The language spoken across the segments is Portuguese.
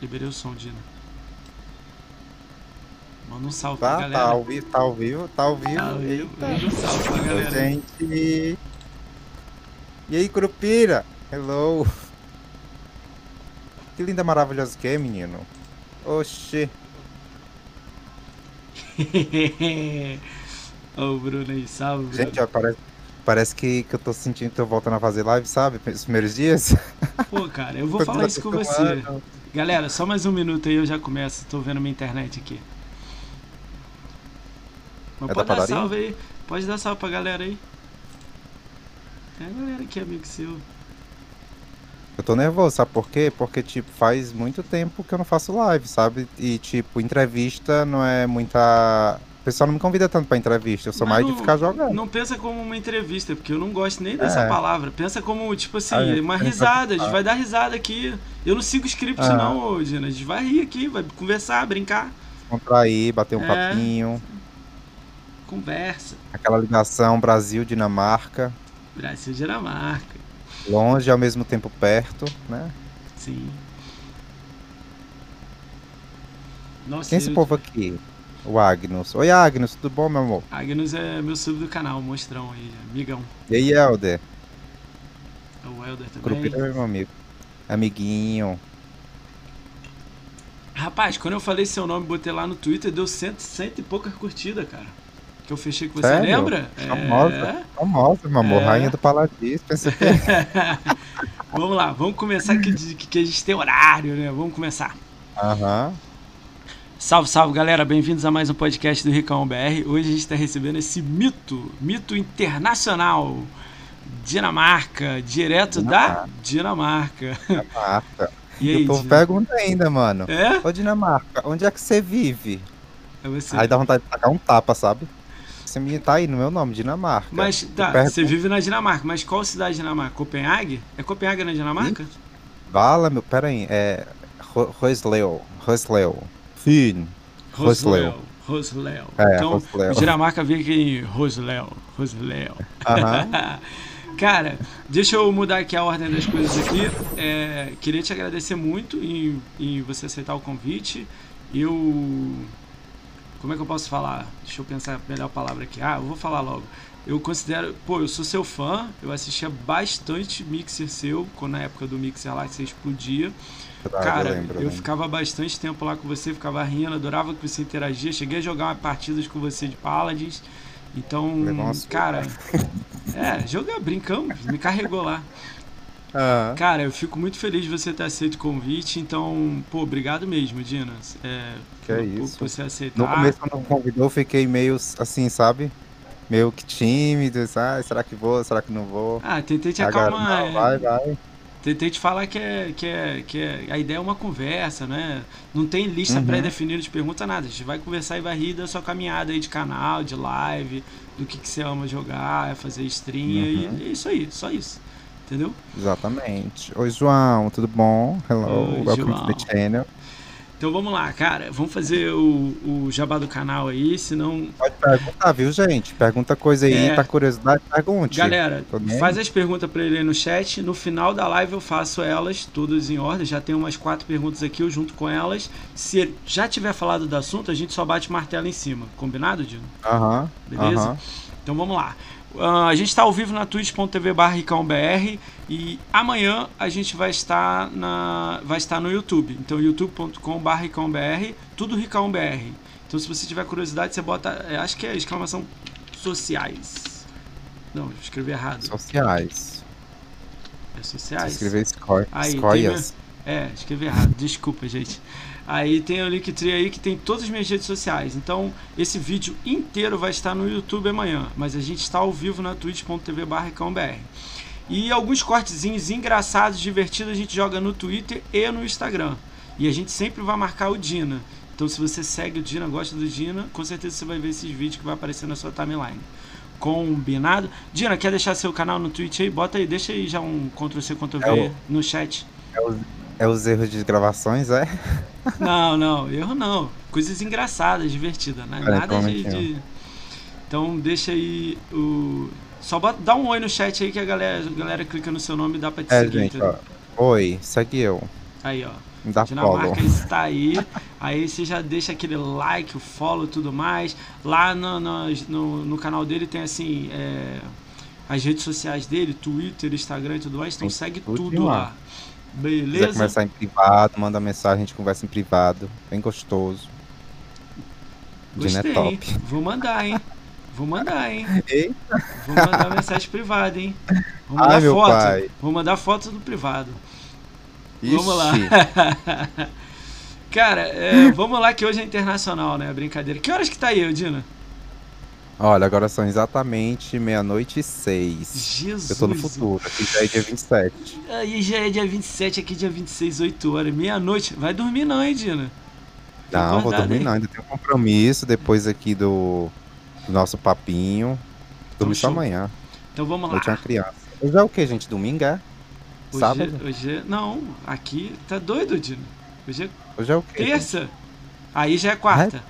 Liberei o som, Dina. Manda um salve Tá, pra galera. tá ao vivo, tá ao vivo, tá ao vivo. Tá ao vivo. Manda um salve pra galera. Gente. E aí, Curupira? Hello. Que linda, maravilhosa que é, menino. Oxê. Ô, o Bruno aí, salve, Bruno. Gente, ó, parece, parece que, que eu tô sentindo que tô voltando a fazer live, sabe? Os primeiros dias. Pô, cara, eu vou falar isso com você. acostumado. Galera, só mais um minuto aí eu já começo. Tô vendo minha internet aqui. Mas É pode da dar salve aí. Pode dar salve pra galera aí. Tem a galera aqui, amigo seu. Eu tô nervoso, sabe por quê? Porque, tipo, faz muito tempo que eu não faço live, sabe? E, tipo, entrevista não é muita. O pessoal não me convida tanto pra entrevista, eu sou Mas mais não- de ficar jogando. Não pensa como uma entrevista, porque eu não gosto nem dessa É. palavra. Pensa como, tipo assim, Ah, é. uma risada. A gente ah. vai dar risada aqui. Eu não sigo script, Ah. não, ô, Gina. A gente vai rir aqui, vai conversar, brincar. Contrair, bater um É. papinho. Conversa. Aquela ligação Brasil-Dinamarca. Brasil Dinamarca. Longe ao mesmo tempo perto, né? Sim. Nossa, Quem é esse eu- povo aqui? O Agnus. Oi, Agnus, tudo bom, meu amor? Agnus é meu sub do canal, monstrão aí, amigão. E aí, Helder? O Helder também. Curupira é meu amigo. Amiguinho. Rapaz, quando eu falei seu nome, botei lá no Twitter, deu cento, cento e poucas curtidas, cara. Que eu fechei com você, Sério? lembra? Famosa. Famosa, meu amor. É. Rainha do Paladis. Pensa que... vamos lá, vamos começar que, que, que a gente tem horário, né? Vamos começar. Aham. Salve, salve, galera. Bem-vindos a mais um podcast do Ricão BR. Hoje a gente está recebendo esse mito, mito internacional. Dinamarca, direto da Dinamarca. Marca. E aí, o povo Dina? pergunta ainda, mano. É? Ô, Dinamarca, onde é que você vive? É você. Aí dá vontade de tacar um tapa, sabe? Esse menino tá aí no meu nome, Dinamarca. Mas tá, pergunto- você vive na Dinamarca, mas qual cidade da Dinamarca? Copenhague? É Copenhague na Dinamarca? Fala, meu. Pera aí. É. Ro- Rosleu. Rosleu. Finn. Rosleu. Rosleu. É, então, Rosleu. Dinamarca fica em Rosleu. Rosleu. Aham. Cara, deixa eu mudar aqui a ordem das coisas aqui. É, queria te agradecer muito em, em você aceitar o convite. Eu. Como é que eu posso falar? Deixa eu pensar a melhor palavra aqui. Ah, eu vou falar logo. Eu considero. Pô, eu sou seu fã. Eu assistia bastante Mixer seu, quando na época do Mixer lá que você explodia. Verdade, Cara, eu lembro, eu lembro. ficava bastante tempo lá com você, ficava rindo, adorava que você interagia. Cheguei a jogar partidas com você de Paladins. Então, surra. cara. É, jogar, brincamos, me carregou lá. Cara, eu fico muito feliz de você ter aceito o convite. Então, pô, obrigado mesmo, Dina. É, Que é isso. Por você No aceitar. começo, quando convidou, eu fiquei meio assim, sabe? Meio que tímido. Ah, será que vou? Será que não vou? Ah, tentei te Agora, acalmar. não, é. vai, vai. Tentei te falar que é, que é, que é, a ideia é uma conversa, né? Não tem lista Uhum. pré-definida de pergunta, nada. A gente vai conversar e vai rir da sua caminhada aí de canal, de live, do que, que você ama jogar, fazer stream, Uhum. e é isso aí, só isso. Entendeu? Exatamente. Oi, João, tudo bom? Hello, Oi, welcome João. to the channel. Então vamos lá, cara. Vamos fazer o, o jabá do canal aí, senão. Pode perguntar, viu, gente? Pergunta coisa aí, É. tá curiosidade, pergunte. Galera, nem faz as perguntas pra ele aí no chat. No final da live eu faço elas, todas em ordem. Já tem umas quatro perguntas aqui, eu junto com elas. Se já tiver falado do assunto, a gente só bate martelo em cima. Combinado, Dino? Aham, Beleza? aham. Então vamos lá. Ah, a gente está ao vivo na twitch.tv ricãobr e amanhã a gente vai estar, na, vai estar no YouTube. Então youtube.com ricãobr, tudo ricãobr. Então se você tiver curiosidade, você bota, é, acho que é exclamação sociais. Não, escrevi errado. Sociais. É sociais. Aí, escolhas. É, escrevi errado, desculpa, gente. Aí tem o Linktree aí que tem todas as minhas redes sociais. Então, esse vídeo inteiro vai estar no YouTube amanhã, mas a gente está ao vivo na twitch.tv. E alguns cortezinhos engraçados, divertidos, a gente joga no Twitter e no Instagram. E a gente sempre vai marcar o Dina. Então, se você segue o Dina, gosta do Dina, com certeza você vai ver esses vídeos que vai aparecer na sua timeline. Combinado? Dina, quer deixar seu canal no Twitch aí? Bota aí, deixa aí já um Ctrl-C, Ctrl-V É o- no chat. É os, é os erros de gravações, é? Não, não, erro não. Coisas engraçadas, divertidas, né? Nada de, de- Então deixa aí o. Só bota, dá um oi no chat aí que a galera, a galera clica no seu nome e dá pra te É, seguir. gente. Oi, segue eu. Aí, ó. Dá Dinamarca follow. está aí. Aí você já deixa aquele like, o follow e tudo mais. Lá no, no, no, canal dele tem assim. é, as redes sociais dele, Twitter, Instagram e tudo mais. Então Tem segue tudo tudo lá. lá. Se quiser Beleza? conversar em privado, manda mensagem, a gente conversa em privado. Bem gostoso. Dina é Gostei, hein? top. Vou mandar, hein? Vou mandar, hein? Eita. Vou mandar mensagem privada, hein? Vou Ai, mandar meu foto. pai. Vou mandar foto do privado. Vamos lá. Ixi. Cara, é, vamos lá que hoje é internacional, né? Brincadeira. Que horas que tá aí, Dina? Olha, agora são exatamente meia-noite e seis. Jesus. Eu tô no futuro, aqui já é dia 27. Aí já é dia 27, aqui dia 26, 8 horas, meia-noite. Vai dormir não, hein, Dina? Não, vou dormir não, ainda tenho um compromisso depois aqui do, do nosso papinho. Dormir só amanhã. Então vamos lá. Eu tinha criança. Hoje é o que, gente? Domingo é? Hoje, Sábado? hoje é- Não, aqui tá doido, Dina. Hoje é Hoje é o quê? terça. Aí já é quarta.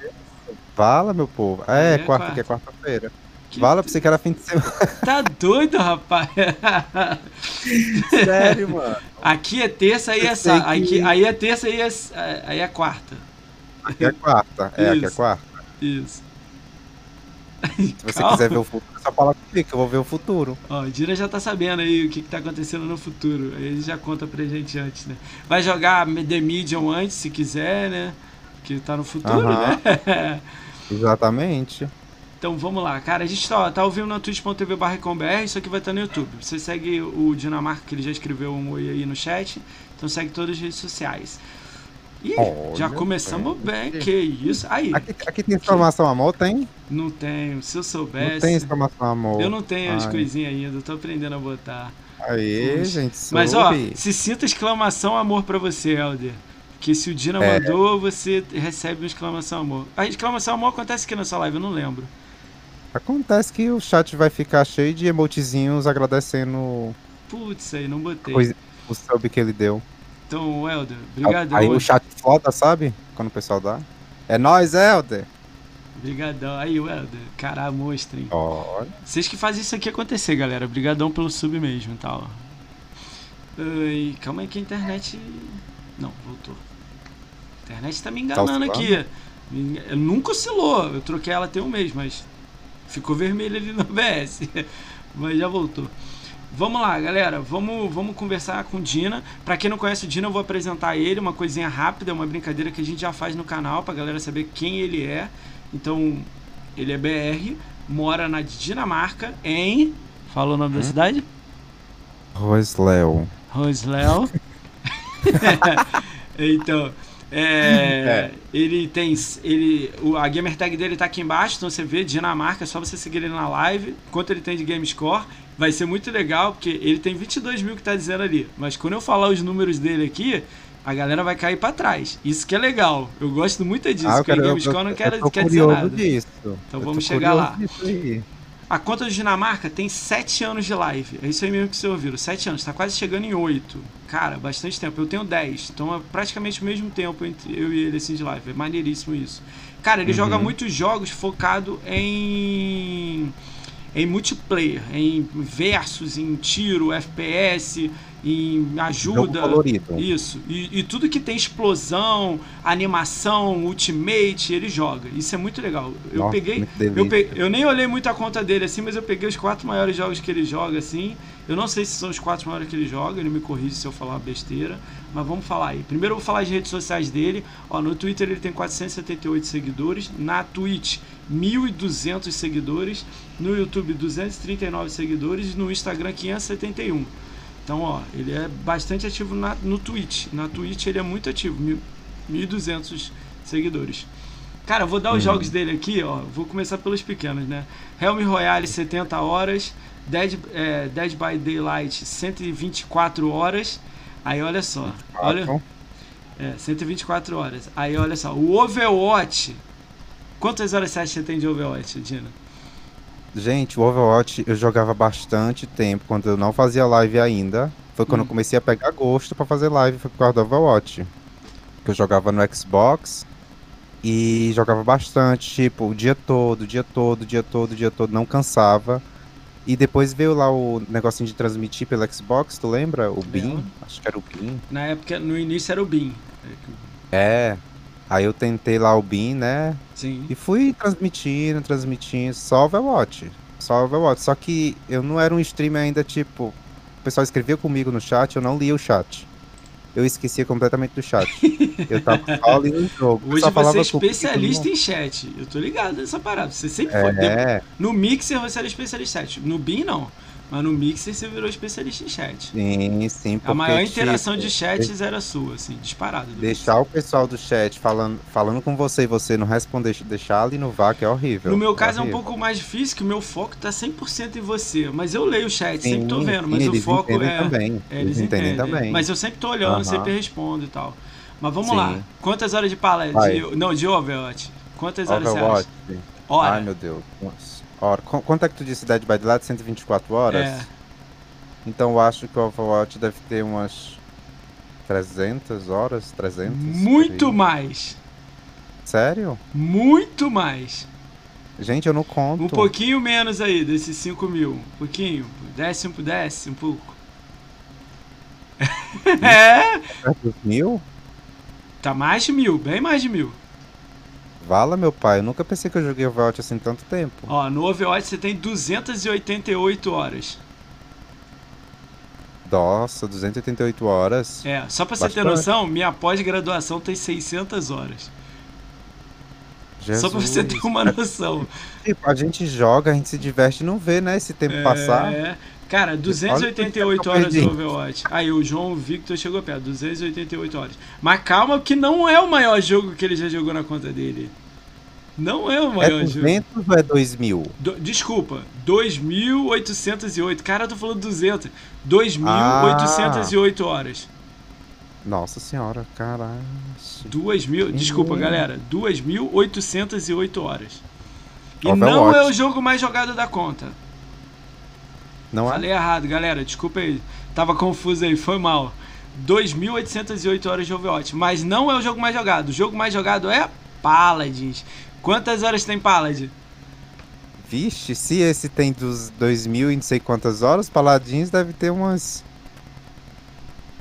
Fala, meu povo. É, É quarta, quarta. que é quarta-feira. Que Fala pra você que era fim de semana. Tá doido, rapaz? Sério, mano. Aqui é terça, aí é Eu sei sá. que- Aqui, aí é terça, aí é, aí é quarta. Aqui é quarta. É, aqui é Isso. quarta. Isso. Se você Calma. quiser ver o futuro, é só fala comigo que eu vou ver o futuro. Ó, o Dira já tá sabendo aí o que, que tá acontecendo no futuro. Ele já conta pra gente antes, né? Vai jogar The Medium antes, se quiser, né? Que tá no futuro, Aham. né? Exatamente. Então vamos lá, cara. A gente tá, ó, tá vivo na twitch.tv barra isso aqui vai estar no YouTube. Você segue o Dinamarca, que ele já escreveu um oi aí no chat. Então segue todas as redes sociais. Ih, Olha, já começamos bem. bem. Que isso? Aí, Aqui, aqui tem exclamação amor? Tem? não tenho. Se eu Não soubesse. tem exclamação amor. Eu não tenho as Ai. coisinhas ainda, eu tô aprendendo a botar. Aê, Poxa. gente, Mas ó, soube. se sinta exclamação amor pra você, Helder. Que se o Dina É. mandou, você recebe uma exclamação amor. A exclamação amor acontece aqui nessa live, eu não lembro. Acontece que o chat vai ficar cheio de emotezinhos agradecendo Putz, aí não botei. o sub que ele deu. Então, Helder, brigadão. Aí o chat foda, sabe? Quando o pessoal dá. É nóis, Helder! Brigadão. Aí, Helder. Caralho, monstro, hein? Olha. Vocês que fazem isso aqui acontecer, galera. Brigadão pelo sub mesmo e tal. Ai, calma aí que a internet... Não, voltou. A internet tá me enganando oscilando? aqui. Me- Nunca oscilou. Eu troquei ela tem um mês, mas ficou vermelho ali no OBS. mas já voltou. Vamos lá, galera. Vamos, vamos conversar com o Dina. Pra quem não conhece o Dina, eu vou apresentar ele. Uma coisinha rápida, uma brincadeira que a gente já faz no canal pra galera saber quem ele é. Então, ele é BR, mora na Dinamarca, em. Fala o nome da Hum? cidade? Rosléo. Rosléo. então, é, ele tem. Ele, o- a gamer tag dele tá aqui embaixo, então você vê Dinamarca, é só você seguir ele na live. Quanto ele tem de game score, vai ser muito legal, porque ele tem 22 mil que tá dizendo ali. Mas quando eu falar os números dele aqui, a galera vai cair pra trás. Isso que é legal. Eu gosto muito disso, Ah, porque quero, game score não quer, quer dizer nada. disso. Então Eu vamos chegar lá. A conta do Dinamarca tem 7 anos de live. É isso aí mesmo que vocês ouviram. 7 anos, tá quase chegando em 8. Cara, bastante tempo. Eu tenho 10. Então é praticamente o mesmo tempo entre eu e ele assim de live. É maneiríssimo isso. Cara, ele Uhum. joga muitos jogos focado em em multiplayer, em versus, em tiro, FPS, em ajuda. colorido. Isso. E, e tudo que tem explosão, animação, ultimate, ele joga. Isso é muito legal. Eu Nossa, peguei. Eu, pe- eu nem olhei muito a conta dele assim, mas eu peguei os quatro maiores jogos que ele joga assim. Eu não sei se são os quatro maiores que ele joga, ele me corrige se eu falar uma besteira, mas vamos falar aí. Primeiro eu vou falar as redes sociais dele. Ó, no Twitter ele tem 478 seguidores, na Twitch 1.200 seguidores, no YouTube 239 seguidores e no Instagram 571. Então, ó, ele é bastante ativo na, no Twitch. Na Twitch ele é muito ativo, mil- 1.200 seguidores. Cara, eu vou dar os Uhum. jogos dele aqui, ó. Vou começar pelos pequenos, né? Helm Royale 70 horas, Dead, é, Dead by Daylight 124 horas. Aí olha só, olha, é, 124 horas. Aí olha só, o Overwatch. Quantas horas você acha que você tem de Overwatch, Dina? Gente, o Overwatch eu jogava bastante tempo, quando eu não fazia live ainda. Foi quando Hum. eu comecei a pegar gosto pra fazer live, foi por causa do Overwatch. Que eu jogava no Xbox e jogava bastante, tipo, o dia todo, o dia todo, o dia todo, o dia todo, não cansava. E depois veio lá o negocinho de transmitir pelo Xbox, tu lembra? O BIM? Acho que era o BIM. Na época, no início era o BIM. É. Aí eu tentei lá o BIM, né? Sim. E fui transmitindo, transmitindo, só Overwatch. Só Overwatch. Só que eu não era um streamer ainda, tipo. O pessoal escrevia comigo no chat, eu não lia o chat. Eu esquecia completamente do chat. Eu tava só ali no jogo. Hoje só você é especialista em chat. Eu tô ligado nessa parada. Você sempre foi. É, No Mixer você era especialista em chat. No BIM não. Mas no Mixer você virou especialista em chat. sim, sim. A maior interação tipo, de chats era sua, assim, disparado. do Deixar o pessoal do chat falando, falando com você e você não responder, deixar ali no que é horrível. No meu caso é um horrível. pouco mais difícil, que o meu foco tá 100% em você. Mas eu leio o chat, Sim, sempre tô vendo, mas sim, o eles foco entendem é. Também. é, eles entendem, também. Mas eu sempre tô olhando, Aham. sempre respondo e tal. Mas vamos Sim. lá. Quantas horas de? Vai. De, não, de Overwatch. Quantas horas Overwatch. você acha? Ai, meu Deus. Nossa. Hora. Qu- Quanto é que tu disse Dead by Daylight? 124 horas? É. Então eu acho que o Overwatch deve ter umas 300 horas, 300. Muito por mais. Sério? Muito mais. Gente, eu não conto. Um pouquinho menos aí desses 5 mil. Um pouquinho. Desce um, desce um pouco. é, mil? tá mais de mil, bem mais de mil. Vala, meu pai. Eu nunca pensei que eu joguei Overwatch assim tanto tempo. Ó, no Overwatch você tem 288 horas. Nossa, 288 horas. É, só pra você ter Bastante. noção, minha pós-graduação tem 600 horas. Jesus. Só pra você ter uma noção. Tipo, a gente joga, a gente se diverte e não vê, né, esse tempo passar. É, cara, 288 Olha o horas do Overwatch. Aí o João Victor chegou perto, 288 horas. Mas calma que não é o maior jogo que ele já jogou na conta dele. Não é o É maior jogo. 200 ou é 2000? Do- desculpa, 2.808. Cara, eu tô falando 200. 2.808 horas. Nossa senhora, caralho. 2.000, desculpa galera, 2.808 horas. E não Overwatch. é o jogo mais jogado da conta. Não é? Falei errado, galera, desculpa aí. Tava confuso aí, foi mal. 2.808 horas de Overwatch, mas não é o jogo mais jogado. O jogo mais jogado é Paladins. Quantas horas tem Paladin? Vixe, se esse tem dos 2000 e não sei quantas horas, Paladins deve ter umas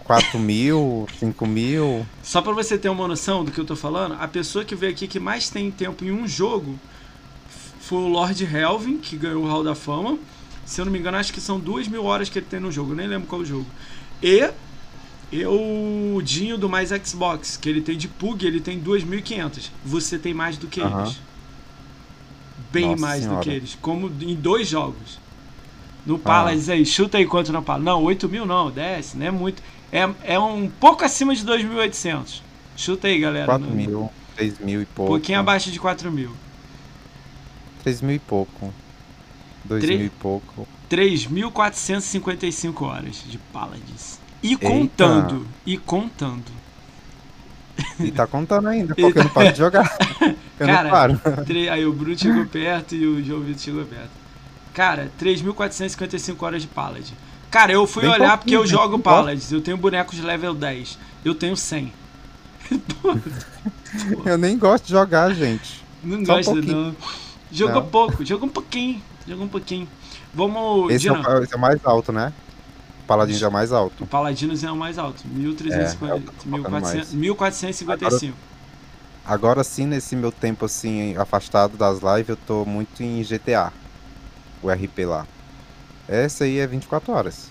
4 mil, 5 mil. Só pra você ter uma noção do que eu tô falando, a pessoa que veio aqui que mais tem tempo em um jogo foi o Lord Helvin, que ganhou o Hall da Fama. Se eu não me engano, acho que são duas mil horas que ele tem no jogo, eu nem lembro qual jogo. E, o Dinho do Mais Xbox, que ele tem de Pug, ele tem 2.500. Você tem mais do que eles. Bem Nossa mais do Senhora. que eles, como em dois jogos. No Palace aí, chuta aí quanto no Palace. Não, 8 mil não, desce, não é muito. É, é um pouco acima de 2.800. Chuta aí, galera. 4 no- mil, 3 mil e Um pouco. pouquinho abaixo de 4 mil. 3 mil e pouco. 2 Tre- mil e pouco. 3.455 horas de Paladins. E Eita. contando. E contando. E tá contando ainda, porque eu não paro de jogar. Eu Cara, não paro. Tre- Aí o Bruno chegou perto e o João Vitor chegou perto. Cara, 3.455 horas de Paladin. Cara, eu fui Bem olhar porque eu jogo? Paladins. Eu tenho bonecos de level 10. Eu tenho 100. Eu nem gosto de jogar, gente. Não Só um gosta, pouquinho. não. Jogou pouco, jogou um pouquinho. Jogou um pouquinho. Vamos. Esse é, o, esse é o mais alto, né? Paladins é o mais alto. o Paladinos é o mais alto. É, é o 1350, que eu tô focando 1400, mais. 1455. Agora sim, nesse meu tempo assim, afastado das lives, eu tô muito em GTA. O RP lá. Essa aí é 24 horas.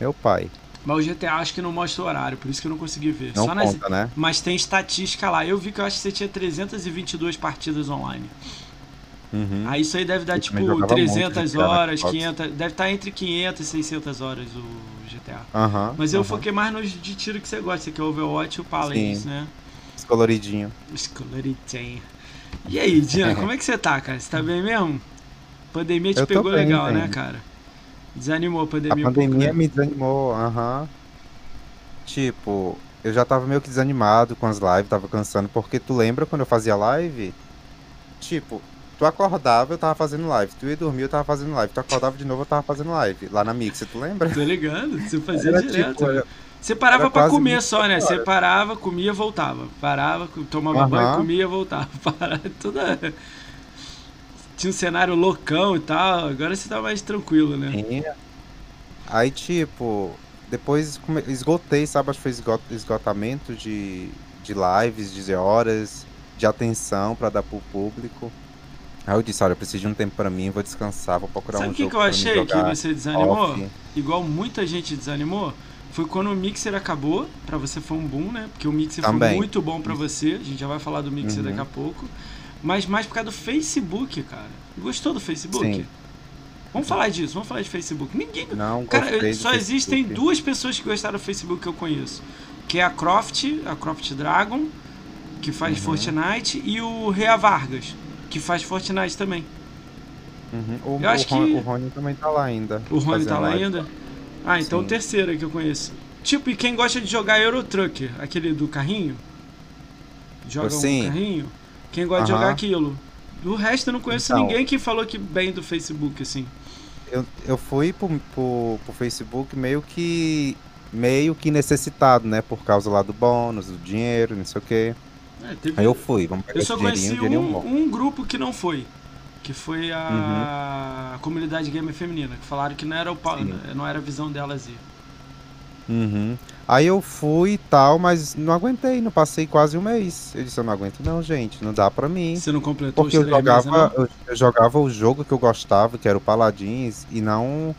Meu pai. Mas o GTA acho que não mostra o horário, por isso que eu não consegui ver. Não Só nas... conta, né? Mas tem estatística lá. Eu vi que eu acho que você tinha 322 partidas online. Uhum. Aí isso aí deve dar Eu tipo jogava muito 300 GTA na horas, Xbox. 500. Deve estar entre 500 e 600 horas o GTA. Aham. Mas eu aham. foquei mais nos de tiro que você gosta, que é o Overwatch e o Paladins, Sim. né? Esse coloridinho. Os coloridinhos. E aí, Dina, como é que você tá, cara? Você tá bem mesmo? Pandemia te Eu pegou bem, legal, bem. né, cara? Desanimou a A pandemia, um pandemia pouco, né? me desanimou, aham. Tipo, eu já tava meio que desanimado com as lives, tava cansando, porque tu lembra quando eu fazia live? Tipo, tu acordava, eu tava fazendo live. Tu ia dormir, eu tava fazendo live. Tu acordava de novo, eu tava fazendo live. Lá na Mix, tu lembra? Tô ligado, você fazia Era direto. tipo, era- Você parava pra comer 24 só, né? Você parava, comia, voltava. Parava, tomava Aham. banho, comia, voltava. Parava, toda... Tinha um cenário loucão e tal. Agora você tá mais tranquilo, né? Tinha. Aí, tipo, depois esgotei, sabe? Acho que foi esgo- esgotamento de, de lives, de horas, de atenção pra dar pro público. Aí eu disse, olha, eu preciso de um tempo pra mim, vou descansar, vou procurar Sabe um que, jogo que eu achei que você desanimou? off. Igual muita gente desanimou, foi quando o Mixer acabou, pra você foi um boom, né? Porque o Mixer foi Também. muito bom pra você, a gente já vai falar do Mixer Uhum. daqui a pouco. Mas mais por causa do Facebook, cara. Gostou do Facebook? Sim. Vamos falar disso, vamos falar de Facebook. Ninguém. Não Cara, só existem Facebook. duas pessoas que gostaram do Facebook que eu conheço. Que é a Croft, a Croft Dragon, que faz Uhum. Fortnite, e o Rea Vargas, que faz Fortnite também. Uhum. O, Eu acho Ron- que- o Rony também tá lá ainda. O Rony tá lá live. ainda? Ah, então Sim. o terceiro que eu conheço. Tipo, e quem gosta de jogar Euro Truck, aquele do carrinho? Joga Sim. um carrinho? Quem gosta de Aham. jogar aquilo? Do resto eu não conheço Então. ninguém que falou que bem do Facebook, assim. Eu, eu fui pro, pro, pro Facebook meio que meio que necessitado, né? Por causa lá do bônus, do dinheiro, não sei o quê. É, teve- Aí eu fui, vamos pegar Eu só conheci um, um grupo que não foi. Que foi a comunidade gamer feminina, que falaram que não era o pa- não era a visão delas ir. Uhum. Aí eu fui e tal, mas não aguentei, não passei quase um mês. Eu disse, eu não aguento não, gente, não dá pra mim. Você não completou Porque eu jogava, eu, eu jogava o jogo que eu gostava, que era o Paladins, e não.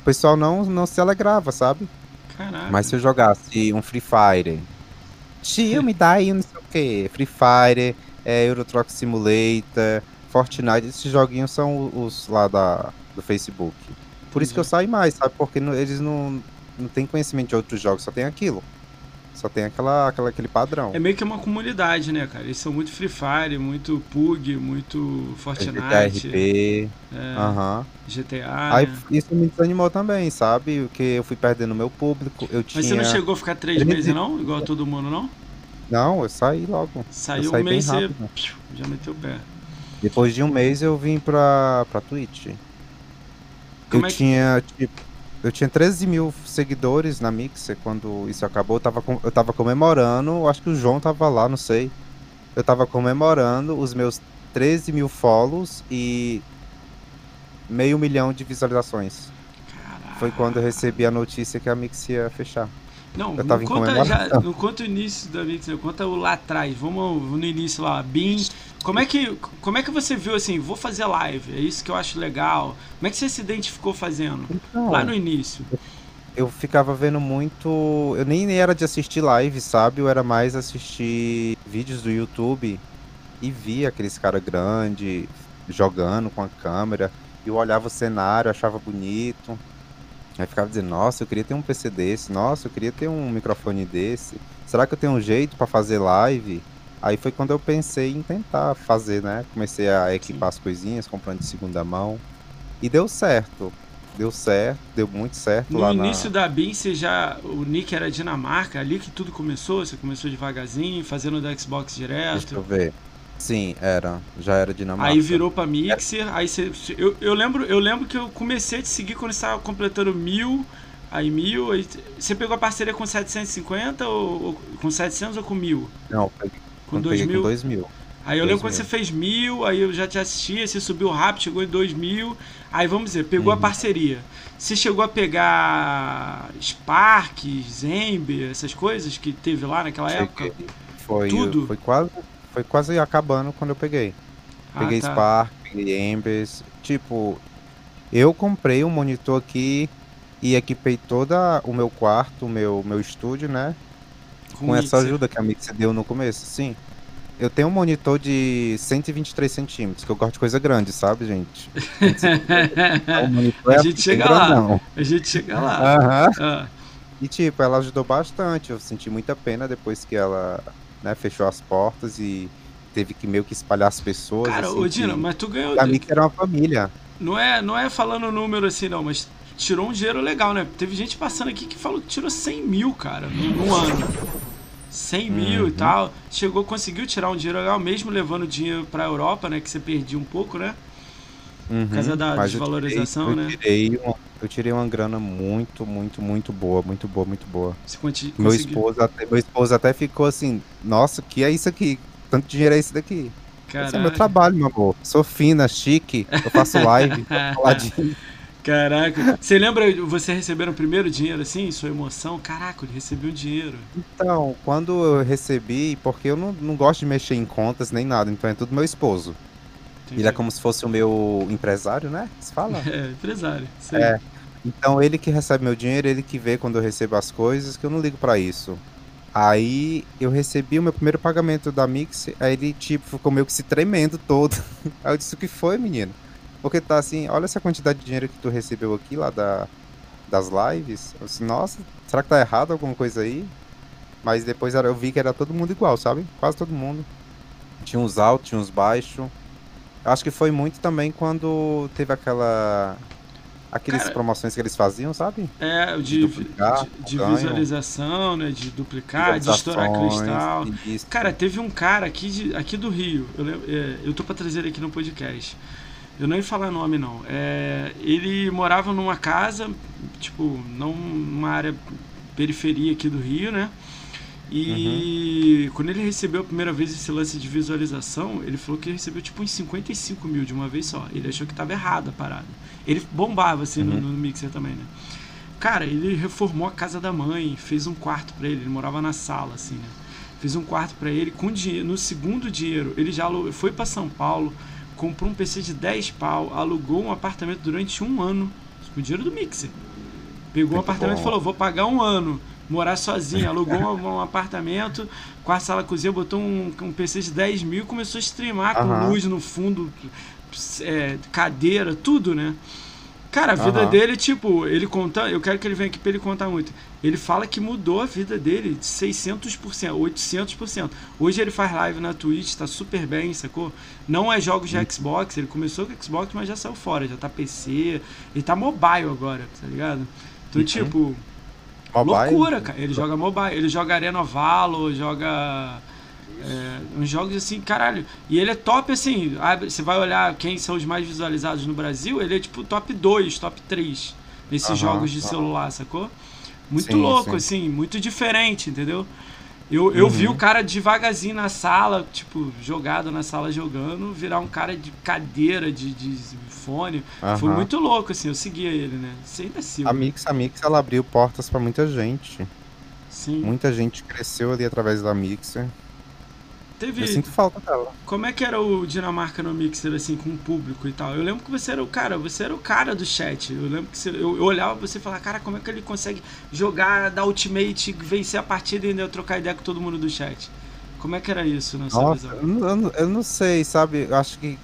O pessoal não, não se alegrava, sabe? Caraca. Mas se eu jogasse um Free Fire, tio, me dá aí não sei o que, Free Fire, é, Euro Truck Simulator, Fortnite, esses joguinhos são os lá da, do Facebook. Por isso que eu Entendi. saio mais, sabe? Porque não- eles não, não têm conhecimento de outros jogos, só tem aquilo. Só tem aquela, aquela, aquele padrão. É meio que uma comunidade, né, cara? Eles são muito Free Fire, muito PUG, muito Fortnite, RP, é. GTA. Aí né? isso me desanimou também, sabe? Porque eu fui perdendo meu público, eu tinha... Mas você não chegou a ficar três meses, não? Igual todo mundo, não? Não, eu saí logo. Saiu saí um mês e você já meteu o pé. Depois de um mês eu vim pra, pra Twitch. Como eu é que- tinha, tipo, eu tinha 13 mil seguidores na Mixer quando isso acabou. Eu tava, com- eu tava comemorando, acho que o João tava lá, não sei. Eu tava comemorando os meus 13 mil follows e meio milhão de visualizações. Caraca. Foi quando eu recebi a notícia que a Mix ia fechar. Não, Eu tava não conta, já, não conta o início da Mix, não conta o lá atrás. Vamos no início lá, BIM. Como é, que, como é que você viu assim, vou fazer live, é isso que eu acho legal. Como é que você se identificou fazendo? Então, Lá no início. eu ficava vendo muito. Eu nem era de assistir live, sabe? Eu era mais assistir vídeos do YouTube e via aqueles caras grandes jogando com a câmera. E eu olhava o cenário, achava bonito. Aí ficava dizendo, nossa, eu queria ter um PC desse, nossa, eu queria ter um microfone desse. Será que eu tenho um jeito pra fazer live? Aí foi quando eu pensei em tentar fazer, né? Comecei a equipar as coisinhas, comprando de segunda mão. E deu certo. Deu certo, deu muito certo No lá na... início da BIM, você já. O nick era Dinamarca, ali que tudo começou, você começou devagarzinho, fazendo do Xbox Deixa direto. eu ver. Sim, era. Já era Dinamarca. Aí virou pra Mixer, aí você. Eu, eu, lembro, eu lembro que eu comecei a te seguir quando você estava completando mil, aí mil, aí você pegou a parceria com 750 ou, ou com 700 ou com mil? Não, peguei, Com eu peguei 2000? com 2 mil. Aí eu lembro quando 2000. você fez mil, aí eu já te assistia, você subiu rápido, chegou em dois mil. Aí vamos dizer, pegou a Uhum. parceria. Você chegou a pegar Spark, Zembe, essas coisas que teve lá naquela época? Cheguei. Foi, Tudo? foi quase foi quase acabando quando eu peguei. Ah, peguei tá. Spark, peguei Embers. Tipo, eu comprei um monitor aqui e equipei todo o meu quarto, o meu, meu estúdio, né? Com essa Mixer. ajuda que a Mixer deu no começo, sim. Eu tenho um monitor de 123 centímetros, que eu gosto de coisa grande, sabe, gente? Monitor A é gente chega lá. A gente chega lá. Aham. Ah, E tipo, ela ajudou bastante. Eu senti muita pena depois que ela né, fechou as portas e teve que meio que espalhar as pessoas. cara, assim, ô Dino, mas tu ganhou. Pra mim que era uma família. Não é, não é falando número assim, não, mas tirou um dinheiro legal, né? Teve gente passando aqui que falou que tirou 100 mil, cara, num, ano. 100 mil e Uhum. tal. Chegou, conseguiu tirar um dinheiro legal, mesmo levando dinheiro pra Europa, né? Que você perdia um pouco, né? Uhum, causa da mas eu desvalorização, tirei- né? Eu tirei, uma, eu tirei uma grana muito, muito, muito boa, muito boa, muito boa. Conti- Meu conseguiu. esposo, até, meu esposo até ficou assim, nossa, que é isso aqui? Tanto dinheiro é esse daqui? Esse é meu trabalho, meu amor. Sou fina, chique, eu faço live. Caraca, você lembra você recebendo o primeiro dinheiro assim, sua emoção? Caraca, ele recebeu um dinheiro. Então, quando eu recebi, porque eu não, não gosto de mexer em contas nem nada, então é tudo meu esposo. Entendi. Ele é como se fosse o meu empresário, né? Se fala? É, empresário. Sei. É. Então ele que recebe meu dinheiro, ele que vê quando eu recebo as coisas, que eu não ligo pra isso. Aí eu recebi o meu primeiro pagamento da Mix, aí ele tipo ficou meio que se tremendo todo. Aí eu disse o que foi, menino? Porque tá assim, olha essa quantidade de dinheiro que tu recebeu aqui lá da, das lives. Eu disse, nossa, será que tá errado alguma coisa aí? Mas depois eu vi que era todo mundo igual, sabe? Quase todo mundo. Tinha uns altos, tinha uns baixos. Acho que foi muito também quando teve aquela. Aqueles Cara- promoções que eles faziam, sabe? É, de, De duplicar, de, de visualização, né? De duplicar, de estourar cristal. Isso. Cara, teve um cara aqui, de, aqui do Rio, eu, lem- é, eu tô pra trazer ele aqui no podcast. Eu não ia falar nome, não. É, ele morava numa casa, tipo, não numa área periferia aqui do Rio, né? E quando ele recebeu a primeira vez esse lance de visualização, ele falou que recebeu tipo uns 55 mil de uma vez só. Ele achou que tava errada a parada. Ele bombava assim no, Uhum. no Mixer também, né? Cara, ele reformou a casa da mãe, fez um quarto pra ele, ele morava na sala, assim, né? Fez um quarto pra ele com dinheiro. No segundo dinheiro, ele já foi pra São Paulo, comprou um PC de 10 pau, alugou um apartamento durante um ano com o dinheiro do Mixer. Pegou um Muito apartamento e bom. falou: vou pagar um ano, morar sozinho. Alugou um, um apartamento, quarto, sala, cozinha, botou um, um PC de 10 mil e começou a streamar com luz no fundo, é, cadeira, tudo, né? Cara, a vida Aham. dele, tipo, ele conta, eu quero que ele venha aqui pra ele contar muito. Ele fala que mudou a vida dele de 600%, 800%. Hoje ele faz live na Twitch, tá super bem, sacou? Não é jogos de Xbox, ele começou com Xbox, mas já saiu fora, já tá PC, ele tá mobile agora, tá ligado? Então, Uhum. tipo, Mobile? loucura, cara. Ele joga mobile, ele joga Arena Valo, joga é, uns jogos assim, caralho. E ele é top assim, abre- você vai olhar quem são os mais visualizados no Brasil, ele é tipo top 2, top 3 nesses Aham, jogos de aham. celular, sacou? Muito Sim, louco, sim. assim, muito diferente, entendeu? Eu, eu vi Uhum. o cara devagarzinho na sala, tipo, jogado na sala jogando, virar um cara de cadeira, de, de fone. Foi Aham. muito louco, assim, eu seguia ele, né? Você ainda sigo. A Mix, a Mix, ela abriu portas pra muita gente. Sim. Muita gente cresceu ali através da Mixer. Teve. Eu sinto falta dela. Como é que era o Dinamarca no Mixer, assim, com o público e tal? Eu lembro que você era o cara, você era o cara do chat. Eu lembro que você- eu, eu olhava você e falava, cara, como é que ele consegue jogar, dar ultimate, vencer a partida e ainda trocar ideia com todo mundo do chat? Como é que era isso na sua Nossa, eu não- eu não sei, sabe? Eu acho que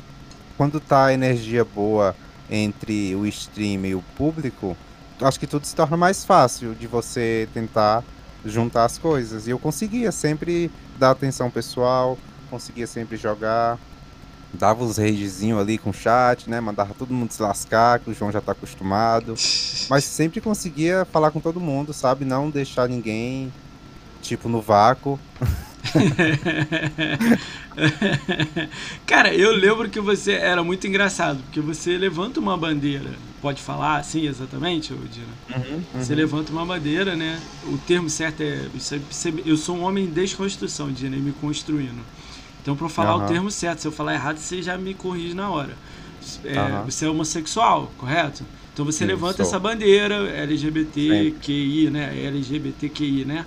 quando tá a energia boa entre o stream e o público, acho que tudo se torna mais fácil de você tentar juntar as coisas. E eu conseguia sempre dar atenção pessoal, conseguia sempre jogar, dava os ragezinhos ali com o chat, né? Mandava todo mundo se lascar, que o João já tá acostumado. Mas sempre conseguia falar com todo mundo, sabe? Não deixar ninguém, tipo, no vácuo. Cara, eu lembro que você era muito engraçado, porque você levanta uma bandeira. Pode falar assim exatamente, Dina? Você levanta uma bandeira, né? O termo certo é. Eu sou um homem em desconstrução, Dina, e me construindo. Então, eu falar o Aham. termo certo, se eu falar errado, você já me corrige na hora. É. Você é homossexual, correto? Então você Sim, levanta sou. essa bandeira LGBTQI, né? LGBTQI, né?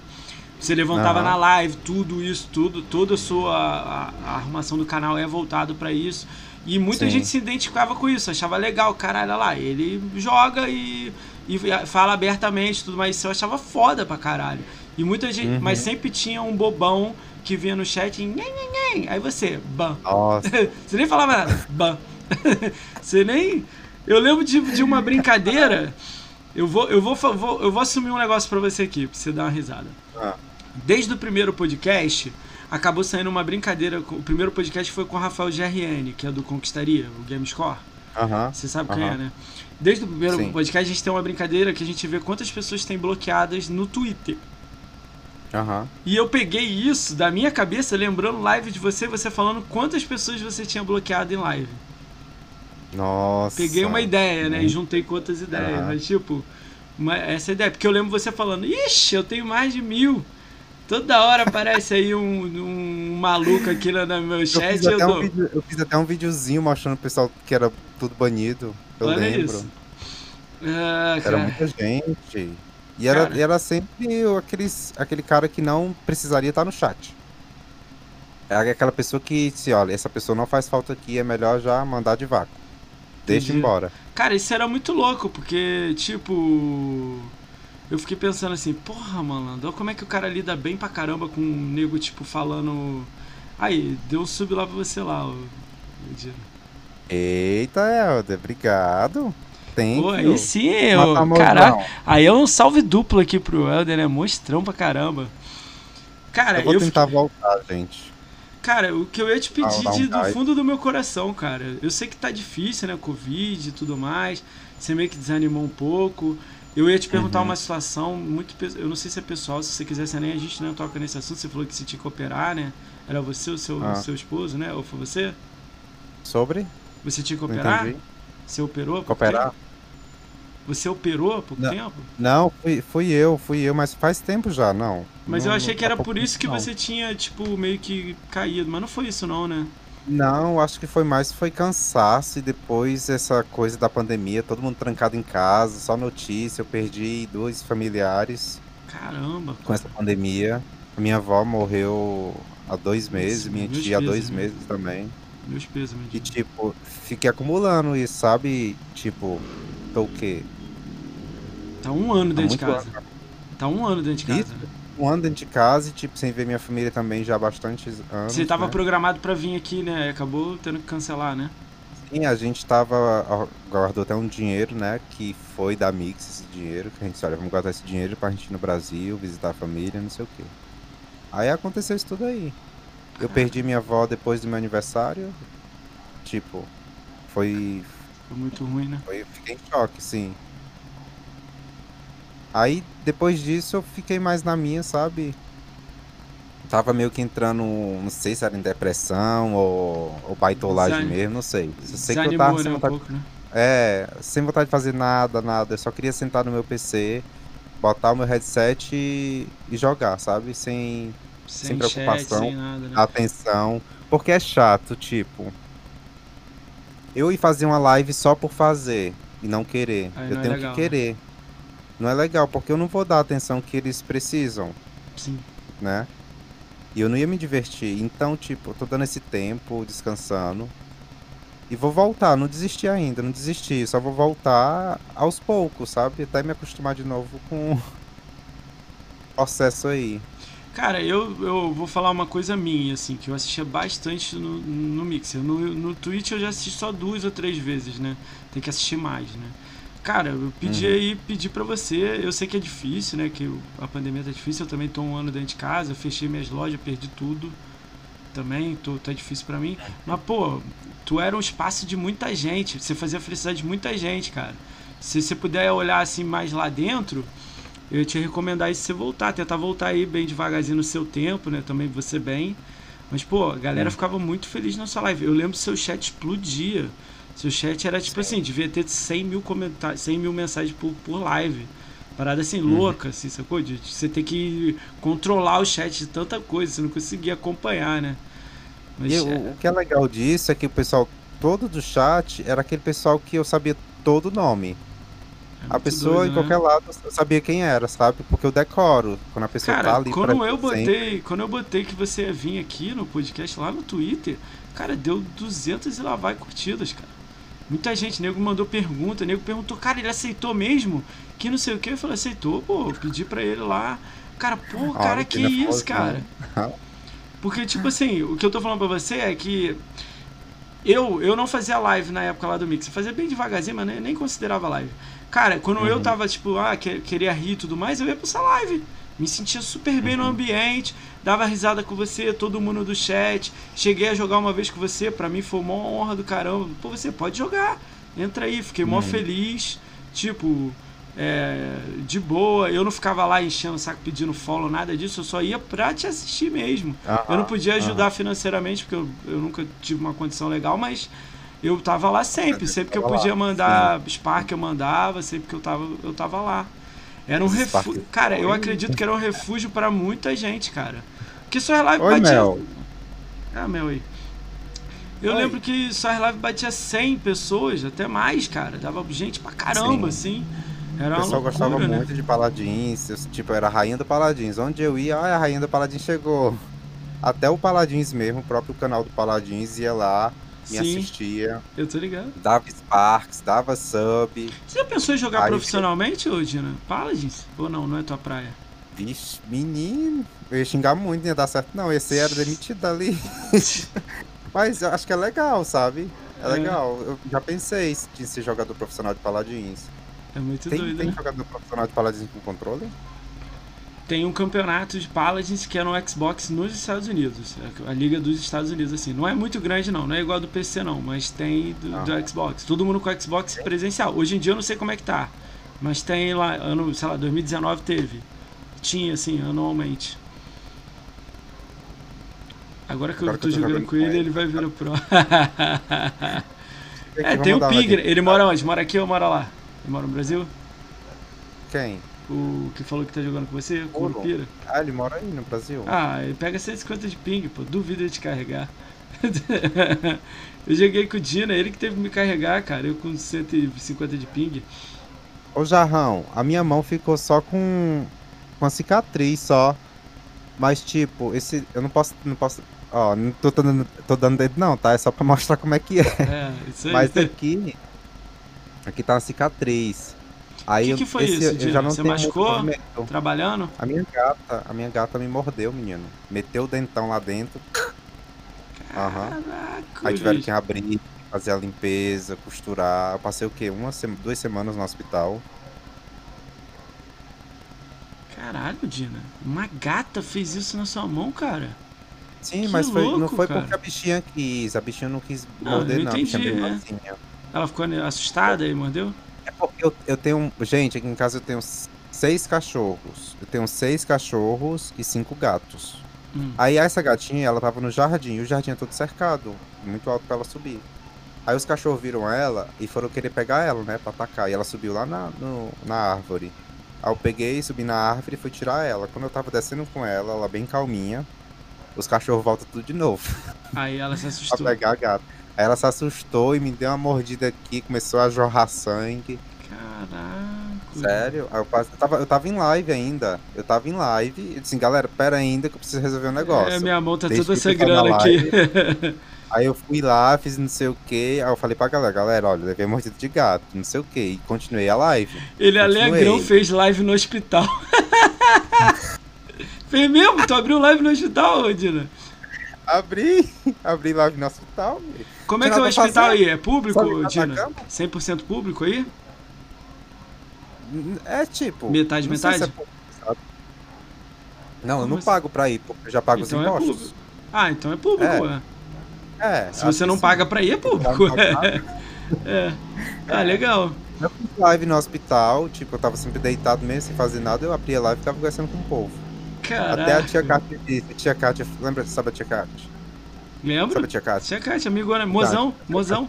Você levantava na live, tudo isso, tudo, toda a sua a, a arrumação do canal é voltado pra isso. E muita Sim. gente se identificava com isso, achava legal, caralho, olha lá, ele joga e, e fala abertamente tudo mais, isso eu achava foda pra caralho. E muita gente, Uhum. mas sempre tinha um bobão que vinha no chat e nhen, nhen, nhen. aí você, ban. Você nem falava nada, ban. Você nem. Eu lembro de, de uma brincadeira. Eu vou, eu, vou, vou- eu vou assumir um negócio pra você aqui, pra você dar uma risada. Ah. Desde o primeiro podcast, acabou saindo uma brincadeira. O primeiro podcast foi com o Rafael GRN, que é do Conquistaria, o Gamescore. aham. Você sabe quem Aham. é, né? Desde o primeiro Sim. podcast, a gente tem uma brincadeira que a gente vê quantas pessoas tem bloqueadas no Twitter. Aham. E eu peguei isso da minha cabeça, lembrando live de você, você falando quantas pessoas você tinha bloqueado em live. Nossa. Peguei uma ideia, né? E juntei com outras ideias. Mas, tipo, uma- essa ideia. Porque eu lembro você falando, ixi, eu tenho mais de mil. Toda hora aparece aí um, um maluco aqui no, no meu Eu chat fiz, e eu até um dou. vídeo, eu fiz até um videozinho mostrando o pessoal que era tudo banido. Eu Olha lembro. isso. Ah, Era muita gente. E era, Cara. e era sempre aqueles, aquele cara que não precisaria estar no chat. É aquela pessoa que, se olha, essa pessoa não faz falta aqui, é melhor já mandar de vácuo. Deixa Entendi. embora. Cara, isso era muito louco, porque, tipo. Eu fiquei pensando assim, porra, malandro, como é que o cara lida bem pra caramba com um nego, tipo, falando. Aí, deu um sub lá pra você lá, ô. Ediro. Eita, Helder, obrigado. Tem. Pô, aí sim, eu, caraca. Aí é um salve duplo aqui pro Helder, né? Monstrão pra caramba. Cara, Eu vou eu tentar voltar, gente. Cara, o que eu ia te pedir de- do fundo do meu coração, cara. Eu sei que tá difícil, né? Covid e tudo mais. Você meio que desanimou um pouco. Eu ia te perguntar Uhum. uma situação muito. Eu não sei se é pessoal, se você quisesse nem a gente não toca nesse assunto. Você falou que você tinha que operar, né? Era você o seu, Ah. seu esposo, né? Ou foi você? Sobre? Você tinha que operar? entendi. Você operou? há pouco Cooperar? tempo? Você operou há pouco Não. tempo? Não, fui, fui eu, fui eu, mas faz tempo já, não. Mas Não- eu achei que era pouco por isso que não. você tinha, tipo, meio que caído. Mas não foi isso, não, né? Não, acho que foi mais foi cansaço e depois essa coisa da pandemia, todo mundo trancado em casa, só notícia. Eu perdi dois familiares Caramba. com essa pandemia. Minha avó morreu há dois meses, minha meus tia há pesos, dois né? meses também. Meus pesos, E tipo, fiquei acumulando isso, sabe? Tipo, tô o quê? Tá um ano dentro de casa. Tá um ano dentro de casa. Isso. Ano dentro de casa e, tipo, sem ver minha família também já há bastantes anos. Você tava né? programado pra vir aqui, né? Acabou tendo que cancelar, né? Sim, a gente tava. ó, Guardou até um dinheiro, né? Que foi da Mix esse dinheiro. Que a gente disse, olha, vamos guardar esse dinheiro pra gente ir no Brasil, visitar a família, não sei o quê. Aí aconteceu isso tudo aí. Eu perdi minha avó depois do meu aniversário. Tipo, foi. Foi muito ruim, né? foi fiquei em choque, sim. Aí depois disso eu fiquei mais na minha, sabe? Tava meio que entrando, não sei se era em depressão ou, ou baitolagem Desan- mesmo, não sei. Eu sei que eu tava Desanimou, sem né? Um vontade pouco, né? é, sem vontade de fazer nada, nada. Eu só queria sentar no meu PC, botar o meu headset e, e jogar, sabe? Sem Sem, sem chat, preocupação. sem nada, né? atenção. Porque é chato, tipo. Eu ir fazer uma live só por fazer e não querer. Aí eu não é tenho legal, que querer. Não é legal, porque eu não vou dar a atenção que eles precisam, Sim. né? E eu não ia me divertir. Então, tipo, eu tô dando esse tempo, descansando. E vou voltar, não desisti ainda, não desisti. Só vou voltar aos poucos, sabe? Até me acostumar de novo com o processo aí. Cara, eu, eu vou falar uma coisa minha, assim, que eu assistia bastante no, no Mixer. No, no Twitch eu já assisti só duas ou três vezes, né? Tem que assistir mais, né? Cara, eu pedi Uhum. aí, pedi pra você, eu sei que é difícil, né? Que a pandemia tá difícil, eu também tô um ano dentro de casa, eu fechei minhas lojas, perdi tudo. Também, tô, tá difícil pra mim. Mas, pô, tu era um espaço de muita gente, você fazia a felicidade de muita gente, cara. Se você puder olhar assim mais lá dentro, eu ia te recomendar isso você voltar, tentar voltar aí bem devagarzinho no seu tempo, né? Também você bem. Mas, pô, a galera Hum. ficava muito feliz na sua live. Eu lembro que seu chat explodia. Seu chat era tipo assim, devia ter 100 mil comentários, 100 mil mensagens por, por live. Parada assim, Uhum. louca, assim, sacou? De, você ter que controlar o chat de tanta coisa, você não conseguia acompanhar, né? Mas, E é, o, o que é legal disso é que o pessoal todo do chat era aquele pessoal que eu sabia todo o nome. é A pessoa doido, em né? qualquer lado eu sabia quem era, sabe? Porque eu decoro. Quando a pessoa tá Cara, ali quando eu sempre. botei, quando eu botei que você ia vir aqui no podcast lá no Twitter, cara, deu 200 e lá vai curtidas, cara. Muita gente, nego mandou pergunta, nego perguntou, cara, ele aceitou mesmo? Que não sei o que, eu falei, aceitou, pô, pedi pra ele lá. Cara, pô, cara, que isso, famosinho. cara? Porque, tipo assim, o que eu tô falando pra você é que eu, eu não fazia live na época lá do Mix. Eu fazia bem devagarzinho, mas nem, nem considerava live. Cara, quando eu Uhum. tava, tipo, ah, que- queria rir e tudo mais, eu ia pra essa live. Me sentia super bem no Uhum. ambiente, dava risada com você, todo mundo do chat. Cheguei a jogar uma vez com você, pra mim foi uma honra do caramba. Pô, você pode jogar. Entra aí, fiquei mó Uhum. feliz. Tipo, é, de boa. Eu não ficava lá enchendo o saco pedindo follow, nada disso. Eu só ia pra te assistir mesmo. Eu não podia ajudar financeiramente, porque eu, eu nunca tive uma condição legal, mas eu tava lá sempre. Você Sempre que eu podia mandar Spark, eu mandava. Sempre que eu tava, eu tava lá. Era um refúgio. Cara, eu acredito que era um refúgio pra muita gente, cara. Porque só é live Oi, batia- Mel. Ah, Mel aí. Eu Oi. lembro que suas lives batia 100 pessoas, até mais, cara. Dava gente pra caramba, assim. Era O uma pessoal loucura, gostava né? muito de Paladins, tipo, era a rainha do Paladins. Onde eu ia, ah, a rainha do Paladins chegou. Até o Paladins mesmo, o próprio canal do Paladins ia lá, me Sim, assistia, eu tô ligado. dava Sparks, dava sub. Você já pensou em jogar eu- profissionalmente, ô Dina? Paladins? Ou não, não é tua praia? Vixe, menino, eu ia xingar muito, não ia dar certo. Não, esse era demitido ali. Mas eu acho que é legal, sabe? É, É. legal. Eu já pensei em ser jogador profissional de Paladins. É muito Tem, doido, tem né? jogador profissional de Paladins com controle? Tem um campeonato de Paladins que é no Xbox nos Estados Unidos. É A liga dos Estados Unidos, assim. Não é muito grande, não. Não é igual do PC, não. Mas tem do, do Ah. Xbox. Todo mundo com Xbox presencial. Hoje em dia eu não sei como é que tá. Mas tem lá, ano, sei lá, 2019 teve. Tinha, assim, anualmente. Agora que Agora eu que tô eu tô jogando jogando com ele, ele. ele vai vir pro. Aqui, é, vamos tem o Pig. Ele mora onde? Mora aqui ou mora lá? Ele mora no Brasil? Quem? O que falou que tá jogando com você? Com o. Pira? Ah, ele mora aí no Brasil. Ah, ele pega 150 de ping, pô. Duvido te carregar. eu joguei com o Dina, ele que teve que me carregar, cara. Eu com 150 de ping. Ô Jarrão, a minha mão ficou só com com a cicatriz só. Mas tipo, esse eu não posso não posso, ó, não tô, dando tô dando dedo não, tá? É só pra mostrar como é que é. É, isso aí. Mas aqui aqui tá uma cicatriz. Aí Que que foi esse isso, eu já não Você tenho machucou? movimento. Trabalhando? A minha gata, a minha gata me mordeu, menino. Meteu o dentão lá dentro. Aham. Caraca, Aí tiveram que abrir, fazer a limpeza, costurar. Eu passei o quê? Uma, duas semanas no hospital. Caralho, Dina. Uma gata fez isso na sua mão, cara. Sim, Que mas foi, não foi cara. porque a bichinha quis. A bichinha não quis Não, morder, eu não. A bichinha entendi, é. Ela ficou assustada e mordeu? É porque eu, eu tenho. Gente, aqui em casa eu tenho seis cachorros. Eu tenho seis cachorros e cinco gatos. Hum. Aí essa gatinha, ela tava no jardim, e o jardim é todo cercado, muito alto pra ela subir. Aí os cachorros viram ela e foram querer pegar ela, né, pra atacar. E ela subiu lá na, no- na árvore. Aí eu peguei, subi na árvore e fui tirar ela. Quando eu tava descendo com ela, ela bem calminha, os cachorros voltam tudo de novo Aí ela se pra assustou. pegar a gata. Aí ela se assustou e me deu uma mordida aqui, começou a jorrar sangue. Caraca. Sério? Eu, eu tava, eu tava em live ainda. Eu tava em live e disse assim, galera, pera ainda que eu preciso resolver um negócio. É, minha mão tá Deixa toda eu sangrando aqui. Aí eu fui lá, fiz não sei o que. Aí eu falei pra galera, galera, olha, levei mordida de gato, não sei o que. E continuei a live. Ele Continuei. alegrão fez live no hospital. fez mesmo? Tu abriu live no hospital, Dina? Abri, abri live no hospital. meu. Como é que é o hospital fazer. aí? É público, Dina? cama. 100% público aí? É tipo. Metade, sei se metade? é público? Não, eu Como não assim? pago pra ir, porque eu já pago Então os é impostos. público. Ah, então é público, É. É. Se você que não paga pra ir, é público. Pagar. É. Ah, legal. Eu fiz live no hospital, tipo, eu tava sempre deitado mesmo, sem fazer nada, eu abria a live e ficava conversando com o povo. Caraca. Até a tia Kátia disse, tia Kátia, lembra, sabe a tia Kátia? Lembra? Sabe a tia Kátia? Tia Kátia, amigo, né? Mozão, mozão.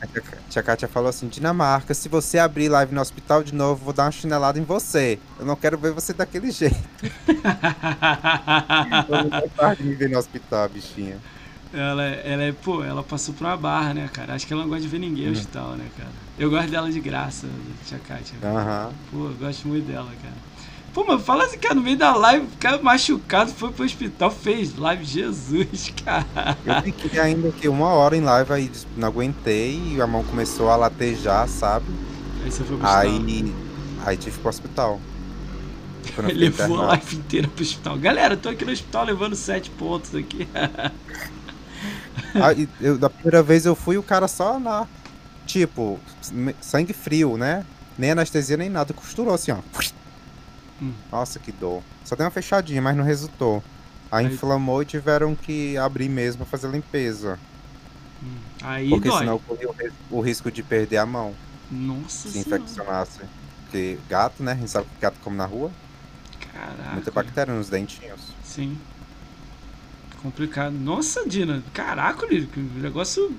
A tia, tia Kátia falou assim, Dinamarca, se você abrir live no hospital de novo, eu vou dar uma chinelada em você. Eu não quero ver você daquele jeito. Eu não me ver no hospital, bichinha. ela, ela é, pô, ela passou por uma barra, né, cara? Acho que ela não gosta de ver ninguém no Uhum. hospital, né, cara? Eu gosto dela de graça, tia Kátia. Aham. Pô, eu gosto muito dela, cara. Pô, mas fala assim, cara, no meio da live, ficar machucado, foi pro hospital, fez live, Jesus, cara. Eu fiquei ainda que uma hora em live, aí não aguentei, e a mão começou a latejar, sabe? Aí você foi pro hospital. Aí, aí tive pro hospital. Levou a live inteira pro hospital. Galera, eu tô aqui no hospital levando sete pontos aqui. Aí, eu, da primeira vez eu fui, o cara só na. Tipo, sangue frio, né? Nem anestesia nem nada. Costurou assim, ó. Hum. Nossa, que dor. Só deu uma fechadinha, mas não resultou. Aí Aí- inflamou e tiveram que abrir mesmo pra fazer a limpeza. Hum, Aí porque dói. senão corria o ris- o risco de perder a mão Nossa se senhora. infeccionasse. Porque gato, né? A gente sabe que gato come na rua. Caraca. Muita bactéria nos dentinhos. Sim. Complicado. Nossa, Dina, caraca, Lírio, que negócio.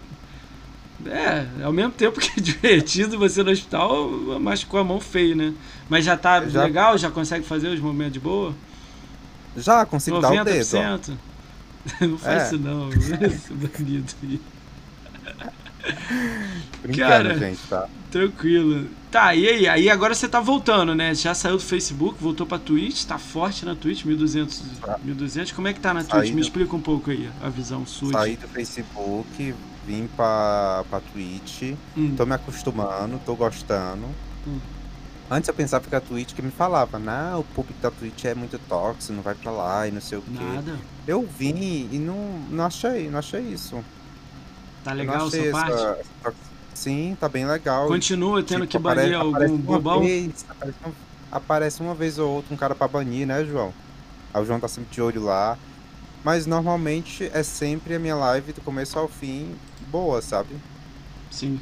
É, ao mesmo tempo que é divertido você no hospital, machucou a mão feio, né? Mas já tá Já- legal? Já consegue fazer os movimentos de boa? Já consigo dar o dedo, ó. 90%? Não faz É. isso não, bandido aí. Brincando, Cara. gente, tá? Tranquilo. Tá, e aí? Aí agora você tá voltando, né? Já saiu do Facebook, voltou pra Twitch, tá forte na Twitch, 1200, Tá. 1200. Como é que tá na Saí Twitch? Me do- explica um pouco aí a visão sua. Saí do Facebook, vim pra, pra Twitch, Hum, tô me acostumando, tô gostando. Hum. Antes eu pensava que a Twitch que me falava, não, o público da Twitch é muito tóxico, não vai pra lá e não sei o quê. nada. Eu vim e não, não achei, não achei isso. Tá legal essa- parte? essa Sim, tá bem legal. Continua tendo Tipo, que banir aparece algum uma bobão? vez, aparece, uma, aparece uma vez ou outra um cara pra banir, né, João? Aí o João tá sempre de olho lá. Mas normalmente é sempre a minha live do começo ao fim boa, sabe? Sim.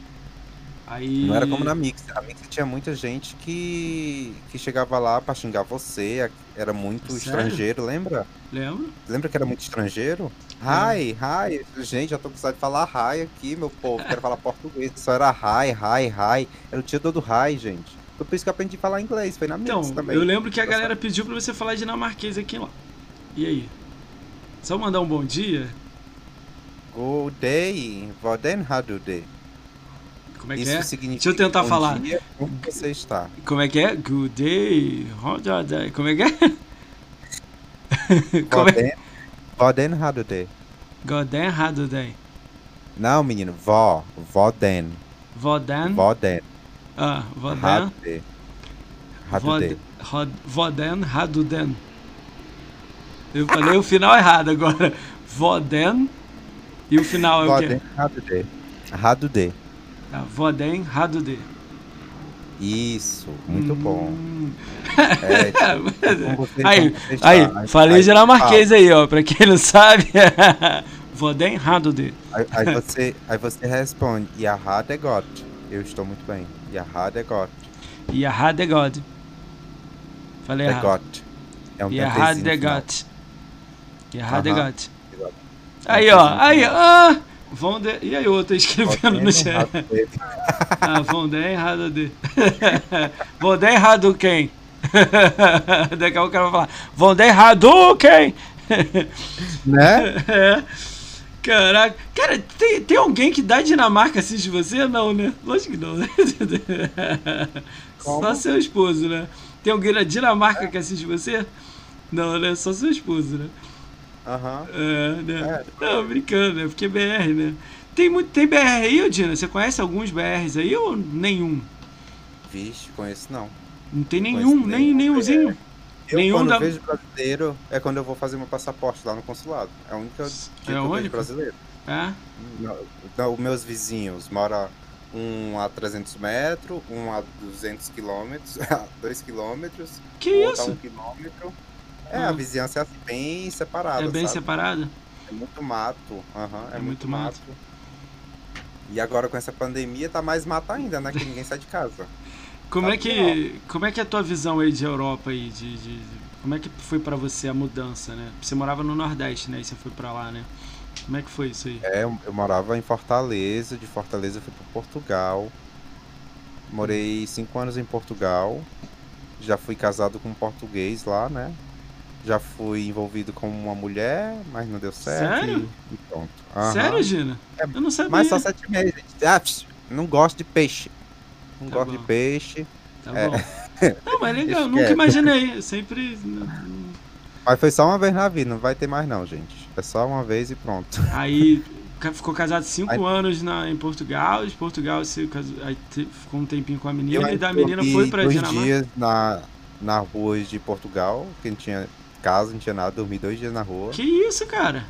Aí. Não era como na Mix. A Mix tinha muita gente que, que chegava lá pra xingar você, era muito Sério? estrangeiro, lembra? Lembra? Lembra que era muito estrangeiro? Hi, hi. Gente, já tô precisando de falar hi aqui, meu povo. Quero falar português. Só era hi, hi, hi. Era o dia todo hi, gente. Foi por isso que eu aprendi a falar inglês. Foi na Mix Então, também. eu lembro que a Tá galera pediu pra você falar dinamarquês aqui lá. E aí? Só mandar um bom dia? Good day. Du det? Como é que Isso é? significa Deixa eu tentar falar. Dia, como você está? Como é que é? Good day. I- Como é que é? Como é? Du det? Godan Haduday. Não, menino. Vó. Voden. Vodan. Voden. Ah, Vodan. Har du det? Har du Vod, det? Rod, Vodan Haduden. Eu falei o final errado agora. Voden. E o final é o Voden quê? har du det? Ah, Voden Hadude. Isso. Muito bom. Hum. É, tipo, Aí, está? aí, falei Aí- dinamarquês aí, ó, pra quem não sabe. Voden Hadude. Aí, aí você, aí você responde, Yaha de Gott. Eu estou muito bem. Yaha de Gott. Yaha de God. Falei errado. Gott. É um Yaha dentezinho de no final. God. Yaha de Aham. God. Aí, ó, aí, ah! Vão de... E aí, outro escrevendo no chat. Ah, vão dar errado de. Vão dar errado quem? Daqui a pouco o cara vai falar, vão dar errado quem? Né? É. Caraca. Cara, tem, tem alguém que da Dinamarca assiste você? Não, né? Lógico que não, né? Só Como? seu esposo, né? Tem alguém da Dinamarca que assiste você? Não, né? Só seu esposo, né? Aham. É, né? É. Não, brincando, né? Porque é BR, né? Tem, muito, tem BR aí, ô Dina? Você conhece alguns BRs aí ou nenhum? Vixe, conheço não. Não tem Conheço nenhum, nem nenhum. nenhumzinho. Eu, Nenhum quando da- vejo brasileiro, é quando eu vou fazer meu passaporte lá no consulado. É a única dia que É eu o vejo único? brasileiro. É? Não, não, os meus vizinhos moram um a 300 metros, um a 200 quilômetros, 2 quilômetros, Que o outro a isso? 1 quilômetro. É, Ah. a vizinhança é assim, bem separada, É bem sabe? separado? É muito mato, aham, é, É muito muito mato. mato. E agora com essa pandemia tá mais mato ainda, né? Que ninguém sai de casa. Como Tá é que como é que é a tua visão aí de Europa aí de, de- de- como é que foi pra você a mudança, né? Você morava no Nordeste, né? E você foi pra lá, né? Como é que foi isso aí? É, eu, eu morava em Fortaleza, de Fortaleza eu fui para Portugal. Morei cinco anos em Portugal. Já fui casado com um português lá, né? Já fui envolvido com uma mulher, mas não deu certo. Sério? E, pronto. Aham. Sério, Gina? É, Eu não sabia. Mas só sete meses. gente. Ah, não gosto de peixe. Não Tá gosto bom. de peixe. Tá é. bom. Não, mas é legal, Esquece. nunca imaginei. Eu sempre. Mas foi só uma vez na vida, não vai ter mais não, gente. É só uma vez e pronto. Aí ficou casado cinco Aí- anos na, em Portugal. De Portugal você casou, aí ficou um tempinho com a menina e da Eu menina foi pra dois Dinamarca. dias na, na rua de Portugal, que tinha casa, não tinha nada, dormi dois dias na rua. Que isso, cara?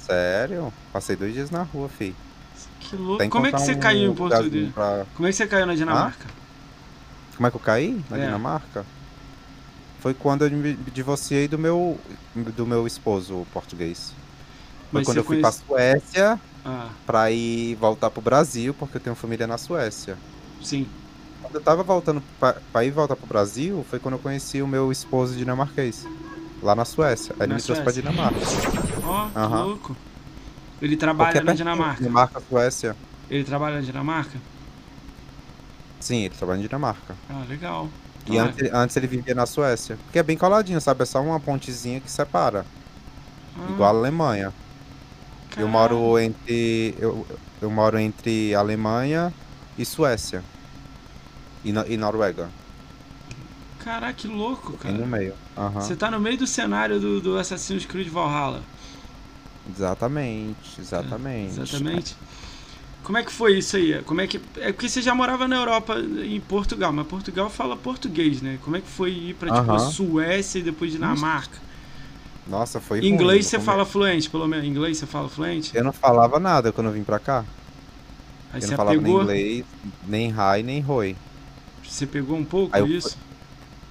Sério? Passei dois dias na rua, fi. Que louco. Como é que você um caiu em Portugal? pra- Como é que você caiu na Dinamarca? Como é que eu caí na É. Dinamarca? Foi quando eu me divorciei do meu, do meu esposo português. Foi Mas quando eu fui pra conhece- Suécia Ah, pra ir voltar pro Brasil, porque eu tenho família na Suécia. sim. Quando eu tava voltando pra, pra ir voltar pro Brasil, foi quando eu conheci o meu esposo dinamarquês. Lá na Suécia. Aí ele Na me trouxe pra. Dinamarca. Ó, que Aham. louco. Ele trabalha é na Dinamarca. Dinamarca, Suécia. Ele trabalha na Dinamarca? Sim, ele trabalha na Dinamarca. Ah, legal. E Ah, antes, antes ele vivia na Suécia. Porque é bem coladinho, sabe? É só uma pontezinha que separa. ah, Igual a Alemanha. Eu moro entre. Eu, eu moro entre Alemanha e Suécia. E, no- e Noruega. Caraca, que louco, Bem no cara. meio. Aham. Você tá no meio do cenário do, do Assassin's Creed Valhalla. Exatamente, exatamente. Exatamente. Como é que foi isso aí? Como é que é porque você já morava na Europa em Portugal, mas Portugal fala português, né? Como é que foi ir pra tipo. Suécia e depois Dinamarca? Nossa, foi ruim, Inglês no você começo. fala fluente, pelo menos. Inglês você fala fluente? Eu não falava nada quando eu vim pra cá. Aí eu você não falava nem inglês, nem hi, nem roi. você pegou um pouco Aí eu isso?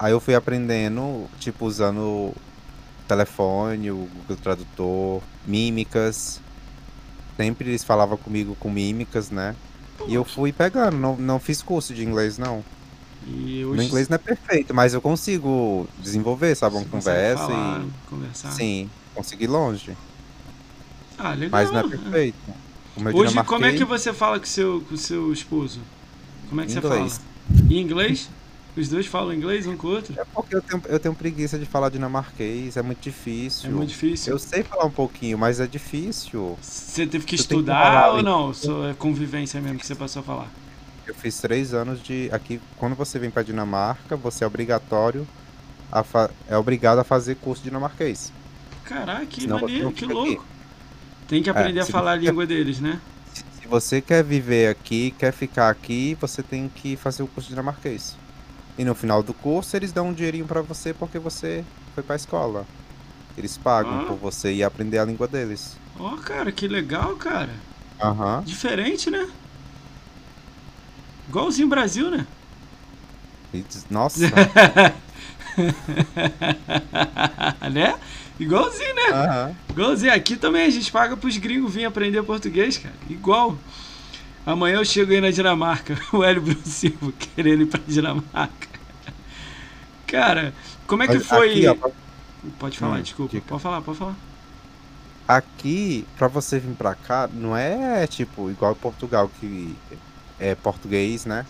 Aí eu fui aprendendo, tipo, usando o telefone, o Google Tradutor, mímicas. Sempre eles falavam comigo com mímicas, né? E eu fui pegando, não, não fiz curso de inglês, não. E Meu hoje inglês não é perfeito, mas eu consigo desenvolver, sabe? Uma conversa falar, e. conversar. Sim, consegui longe. Ah, legal. Mas não é perfeito. O meu Hoje, como é que você fala com seu, com seu esposo? Como é que Inglês. você fala? Em inglês? Os dois falam inglês um com o outro? É porque eu tenho, eu tenho preguiça de falar dinamarquês, é muito difícil. É muito difícil. Eu sei falar um pouquinho, mas é difícil. Você teve que que estudar falar, ou não? Só é convivência mesmo que você passou a falar? Eu fiz três anos de. Aqui, quando você vem pra Dinamarca, você é obrigatório. A fa- É obrigado a fazer curso dinamarquês. Caraca, que Senão maneiro, que louco. Tem que aprender a se falar a você- língua deles, né? Se você quer viver aqui, quer ficar aqui, você tem que fazer o curso dinamarquês. E no final do curso, eles dão um dinheirinho pra você porque você foi pra escola. Eles pagam Ah. por você ir aprender a língua deles. Ó, cara, que legal, cara. Aham. Diferente, né? Igualzinho Brasil, né? Nossa. né? Igualzinho, né? Aham. Igualzinho. Aqui também a gente paga pros gringos virem aprender português, cara. Igual. Amanhã eu chego aí na Dinamarca. O Hélio Bruno Silva querendo ir pra Dinamarca. Cara, como é que Mas foi. Aqui, ó, Pode falar, Hum, desculpa. Pode falar, pode falar. Aqui, pra você vir pra cá, não é tipo igual Portugal, que é português, né?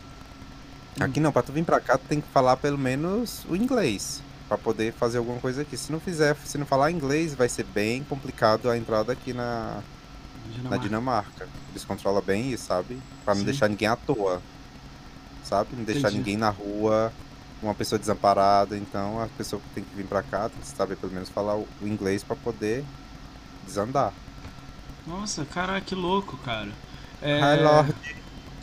Aqui não, pra tu vir pra cá, tu tem que falar pelo menos o inglês. Pra poder fazer alguma coisa aqui. Se não fizer, se não falar inglês, vai ser bem complicado a entrada aqui na, na Dinamarca. Dinamarca. Eles controlam bem isso, sabe? Pra não Sim. deixar ninguém à toa. Sabe? Não deixar Entendi. ninguém na rua, uma pessoa desamparada. Então a pessoa que tem que vir pra cá tem que saber pelo menos falar o inglês pra poder desandar. Nossa, caraca, que louco, cara. É... Hi, Lord.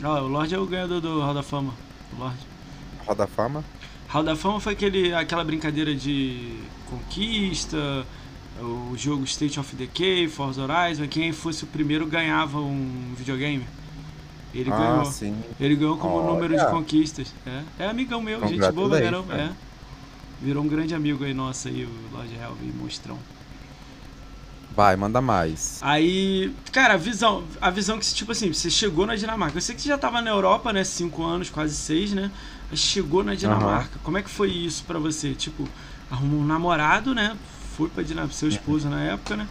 Ah, o Lorde é o ganhador do Hall da Fama. O Lorde. Roda Fama. Hall da Fama foi aquele, aquela brincadeira de conquista, o jogo State of Decay, Forza Horizon, quem fosse o primeiro ganhava um videogame. Ele ah, ganhou. sim. Ele ganhou como Olha. número de conquistas. É, é amigão meu, gente boa caramba. É. Virou um grande amigo aí nosso aí, o Lorde Helve Monstrão. Vai, manda mais. Aí, cara, a visão, a visão que, tipo assim, você chegou na Dinamarca. Eu sei que você já tava na Europa, né? Cinco anos, quase seis, né? Mas chegou na Dinamarca. Como é que foi isso pra você? Tipo, arrumou um namorado, né? Foi pra Dinamarca, seu esposo na época, né?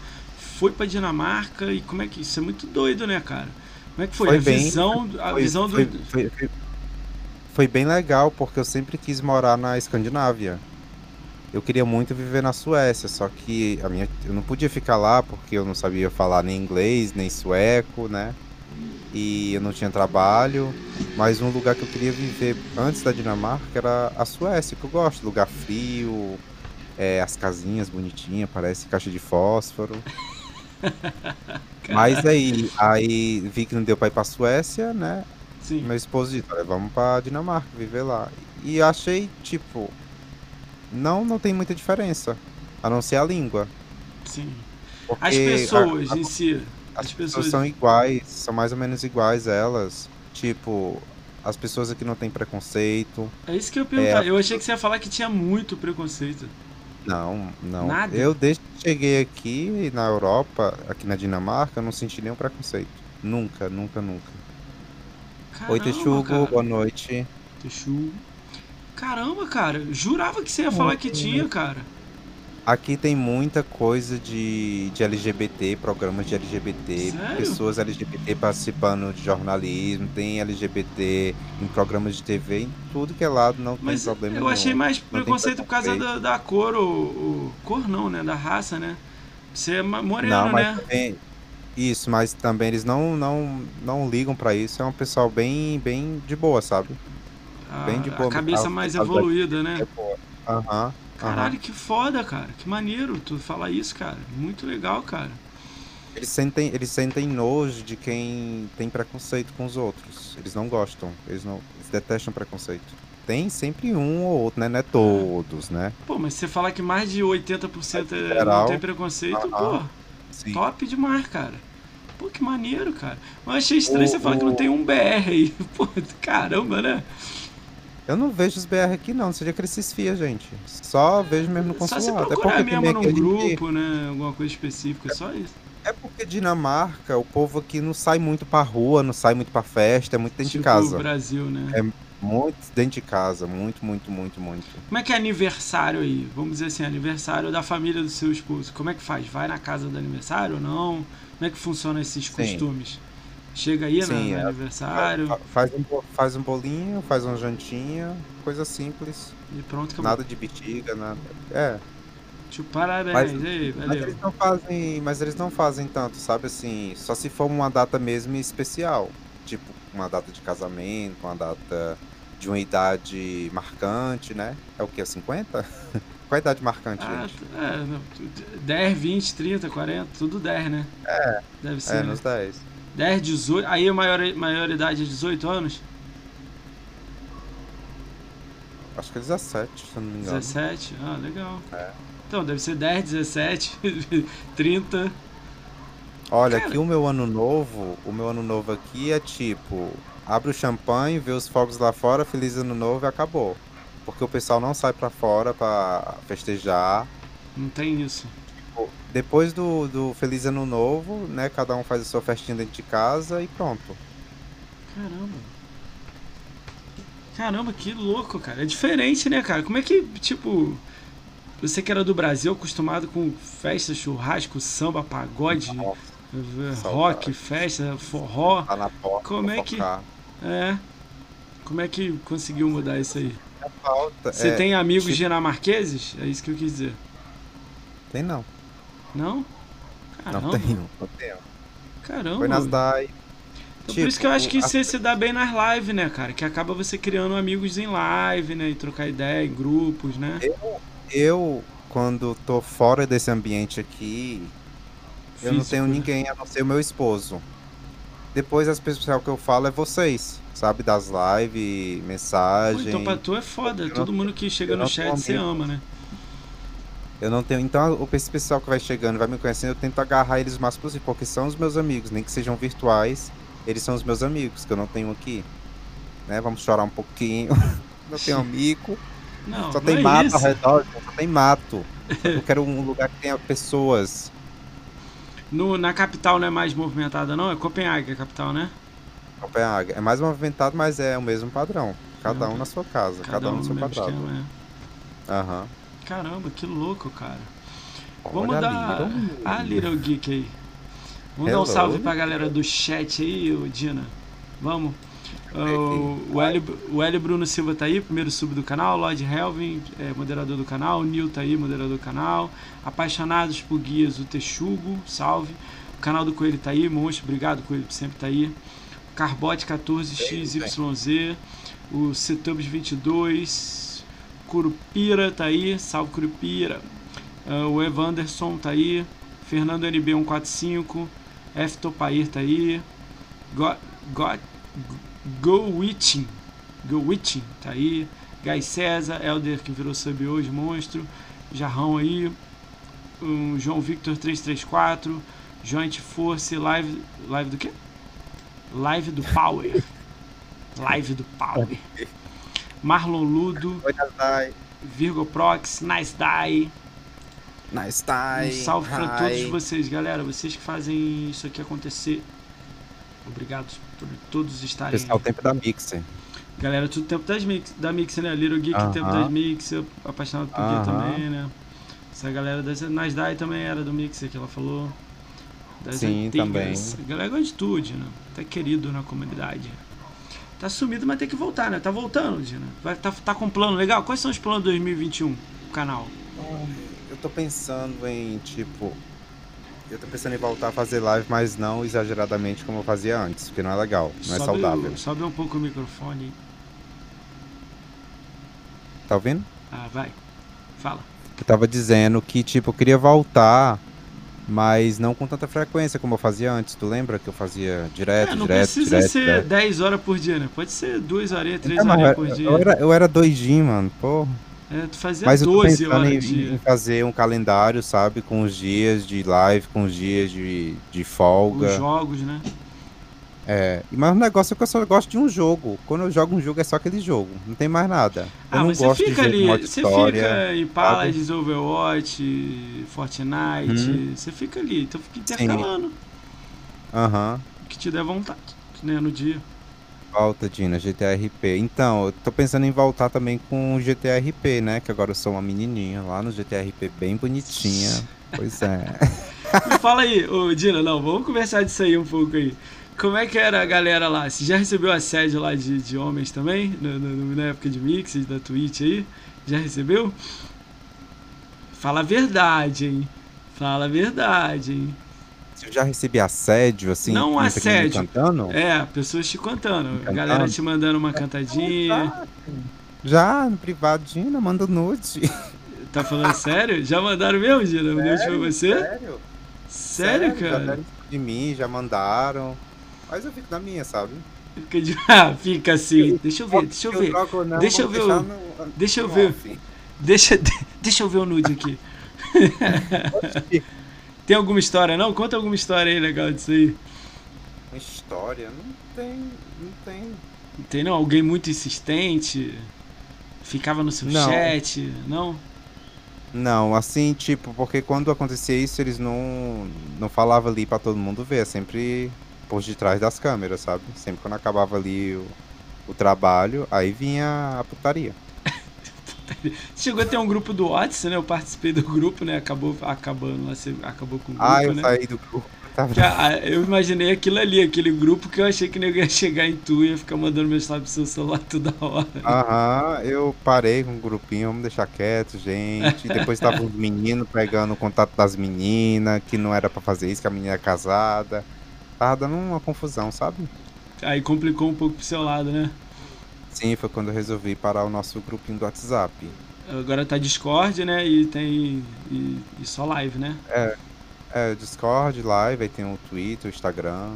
Foi pra Dinamarca e como é que. Isso é muito doido, né, cara? Como é que foi? Foi a bem- visão, a Foi, visão do. foi- foi bem legal, porque eu sempre quis morar na Escandinávia. Eu queria muito viver na Suécia, só que a minha, eu não podia ficar lá porque eu não sabia falar nem inglês, nem sueco, né? E eu não tinha trabalho. Mas um lugar que eu queria viver antes da Dinamarca era a Suécia, que eu gosto. Lugar frio, é, as casinhas bonitinhas, parece caixa de fósforo. Mas aí, aí vi que não deu pra ir pra Suécia, né? Sim. Meu esposo disse, olha, vamos pra Dinamarca, viver lá. E achei, tipo, não, não tem muita diferença, a não ser a língua. Sim. Porque As pessoas a- a- em si. as As pessoas pessoas. são iguais, são mais ou menos iguais elas. Tipo, as pessoas aqui não têm preconceito. É isso que eu ia perguntar. É. Eu achei que você ia falar que tinha muito preconceito. Não, não. Nada? Eu desde que cheguei aqui na Europa, aqui na Dinamarca, eu não senti nenhum preconceito. Nunca, nunca, nunca. Oi, Caramba, Texugo, cara. boa noite. Texugo. Caramba, cara. Jurava que você ia falar que tinha, cara. Aqui tem muita coisa de, de LGBT, programas de LGBT, Sério? pessoas LGBT participando de jornalismo, tem LGBT em programas de TV, em tudo que é lado, não Mas tem problema eu nenhum. achei mais preconceito por causa da, da cor, ou, Cor não, né? Da raça, né? Você é moreno, Não, mas né? também. Isso, mas também eles não, não, não ligam pra isso. É um pessoal bem, bem de boa, sabe? A, Bem de a boa. cabeça A- mais a- evoluída, né? É boa. Aham. aham. Caralho, que foda, cara. Que maneiro tu falar isso, cara. Muito legal, cara. Eles sentem, eles sentem nojo de quem tem preconceito com os outros. Eles não gostam. Eles não. Eles detestam preconceito. Tem sempre um ou outro, né? Não é todos, né? Pô, mas você falar que mais de 80% é- não Geral. tem preconceito, Aham. pô, Sim. top demais, cara. Pô, que maneiro, cara. Mas eu achei estranho O- você falar que não o- tem um BR aí. Pô, caramba, né? Eu não vejo os BR aqui não, seja que eles se esfia, gente. Só vejo mesmo no consulado. é porque mesmo num aqui grupo, né? Alguma coisa específica, só isso. É porque Dinamarca, o povo aqui não sai muito pra rua, não sai muito pra festa, é muito dentro tipo de casa. o Brasil, né? É Muito dentro de casa, muito, muito, muito, muito. Como é que é aniversário aí? Vamos dizer assim, aniversário da família do seu esposo. Como é que faz? Vai na casa do aniversário ou não? Como é que funcionam esses Sim. costumes? Chega aí Sim, no, é. aniversário Fa- Faz um, faz um bolinho, faz uma jantinha, coisa simples. e pronto, acabou. Nada de bexiga, nada. É, Tipo, parabéns, Mas- aí, mas valeu. eles não fazem, mas eles não fazem tanto, sabe assim, só se for uma data mesmo especial, tipo uma data de casamento, uma data de uma idade marcante, né? É o que, 50? Qual a idade marcante, Ah, gente? é, não, 10, 20, 30, 40, tudo 10, né? É. Deve ser, É, né? nos 10. 10, 18. Aí a maior, maioridade é 18 anos? Acho que é 17, se não me engano. 17? Ah, legal. É. Então, deve ser 10, 17, 30. Olha, Cara. aqui o meu ano novo, o meu ano novo aqui é tipo, abre o champanhe, vê os fogos lá fora, feliz ano novo e acabou. Porque o pessoal não sai pra fora pra festejar. Não tem isso. Depois do, do feliz ano novo, né, cada um faz a sua festinha dentro de casa e pronto. Caramba. Caramba, que louco, cara. É diferente, né, cara? Como é que, tipo, você que era do Brasil, acostumado com festa, churrasco, samba, pagode, Nossa, eh, saudade. rock, festa, forró. tá na porta, Como é que-. É. Como é que conseguiu mudar isso aí? É falta. Você é, tem amigos tipo- dinamarqueses? É isso que eu quis dizer. Tem não. Não? Caramba. Não tenho. Não tenho. Caramba. Foi nas DAI. Então, por isso que eu acho que tipo, você se dá bem nas lives, né, cara? Que acaba você criando amigos em live, né? E trocar ideia em grupos, né? Eu, quando tô fora desse ambiente aqui, eu não Físico, tenho né? ninguém a não ser o meu esposo. Depois as pessoas que eu falo é vocês, sabe? Das lives, Pô, mensagem. então pra tu é foda. Eu Todo não- mundo que chega eu no chat você ama, né? Eu não tenho. Então, o- esse pessoal que vai chegando, vai me conhecendo, eu tento agarrar eles o máximo possível, porque são os meus amigos, nem que sejam virtuais, eles são os meus amigos, que eu não tenho aqui. Né? Vamos chorar um pouquinho. Não tenho amigo. Não, Só não tem é mato isso. ao redor, só tem mato. Eu quero um lugar que tenha pessoas. No, na capital não é mais movimentada, não? É Copenhague a capital, né? Copenhague. É mais movimentado, mas é o mesmo padrão. Cada um na sua casa, cada, um no seu mesmo quadrado. é. Caramba, que louco, cara. Vamos Olha dar ali, a Little Geek aí. Vamos dar um Hello. salve pra galera do chat aí, ô Dina. Vamos. O, o, Hélio, o Hélio Bruno Silva tá aí, primeiro sub do canal. Lloyd Helvin, é, moderador do canal. O Nil tá aí, moderador do canal. Apaixonados por guias, o Texugo, salve. O canal do Coelho tá aí, monstro, obrigado Coelho por sempre tá aí. Carbote 14XYZ. O Setubs 22. Curupira tá aí, salve Curupira. Ah, o Evanderson tá aí. Fernando NB 145. F Topair tá aí. Go, go, go Witching. Go Witching tá aí. Guy César, Elder que virou sub hoje, monstro. Jarrão aí. O João Victor 334. Joint Force, live. Live do quê? Live do Power. Live do Power. Marlon Ludo, Oi, Nasdai. Virgo Prox, Nice Die. Nice Um time. salve pra Hi. todos vocês, galera. Vocês que fazem isso aqui acontecer. Obrigado por todos estarem. Esse é o tempo da Mixer. Galera, tudo tempo das mix, da Mix, né? Little Geek, Aham. tempo das Mix, eu apaixonado por Guia Aham. também, né? Essa galera das Nasdai também era do Mixer que ela falou. Das Sim, antigas. A galera gosta de tudo, Dina. Tá querido na comunidade. Tá sumido, mas tem que voltar, né? Tá voltando, Dina. Vai, tá, tá com um plano legal? Quais são os planos de 2021? O canal. Eu tô pensando em, tipo, eu tô pensando em voltar a fazer live, mas não exageradamente como eu fazia antes, porque não é legal, não é Sobe, saudável. sobe um pouco o microfone. Tá ouvindo? Ah, vai. Fala. Eu tava dizendo que, tipo, eu queria voltar, mas não com tanta frequência como eu fazia antes. Tu lembra que eu fazia direto, É, não direto, precisa direto, ser direto? 10 horas por dia, né? Pode ser 2 horinhas, 3 Então, eu, por dia. eu era, eu era doidinho, mano, porra. É, tu fazia Mas eu tô 12 horas em, dia. em fazer um calendário, sabe? Com os dias de live, com os dias de, de folga. Os jogos, né? É, mas o negócio é que eu só gosto de um jogo. Quando eu jogo um jogo é só aquele jogo, não tem mais nada. Eu Ah, mas você fica ali, você fica em Paladins, Overwatch, Fortnite, Hum. você fica ali, então fica intercalando Aham. o que te der vontade, né, no dia. Volta, Dina, GTRP. Então, eu tô pensando em voltar também com o GTRP, né? Que agora eu sou uma menininha lá no GTRP, bem bonitinha. Pois é. Me fala aí, ô Dina, não, vamos conversar disso aí um pouco aí. Como é que era a galera lá? Você já recebeu assédio lá de, de homens também? No- no- na época de Mix, da Twitch aí? Já recebeu? Fala a verdade, hein? Fala a verdade, hein? Se eu já recebi assédio, assim, Não assédio. cantando? É, pessoas te contando. A galera cantando? te mandando uma cantadinha. Já, no privado, Dina, manda nude. Tá falando sério? Já mandaram mesmo, Dina? Mandou pra você? Sério? Sério, Já cara? deram de mim, já mandaram. Mas eu fico na minha, sabe? Fica, de... ah, fica assim. Deixa eu ver, deixa eu ver. troco, não, Deixa eu ver o- deixar no- deixa eu ver. off. Deixa, deixa eu ver o nude aqui. Tem alguma história, não? Conta alguma história aí legal disso aí. Uma história? Não tem, não tem. Não Tem não? Alguém muito insistente? Ficava no seu Não. chat? Não? Não, assim, tipo, porque quando acontecia isso, eles não, não falavam ali pra todo mundo ver, é sempre por detrás das câmeras, sabe? Sempre quando acabava ali o, o trabalho, aí vinha a putaria. Chegou a ter um grupo do WhatsApp, né? Eu participei do grupo, né? Acabou acabando acabou com o grupo, Ah, eu né? saí do grupo. Que a- eu imaginei aquilo ali, aquele grupo que eu achei que nego ia chegar em tu e ia ficar mandando mensagem pro seu celular toda hora. Aham, eu parei com o grupinho, vamos deixar quieto, gente. E depois tava os meninos pegando o contato das meninas, que não era pra fazer isso, que a menina é casada. Tava dando uma confusão, sabe? Aí complicou um pouco pro seu lado, né? Sim, foi quando eu resolvi parar o nosso grupinho do WhatsApp. Agora tá Discord, né? E tem. E, e só live, né? É, Discord, Live, aí tem o Twitter, o Instagram.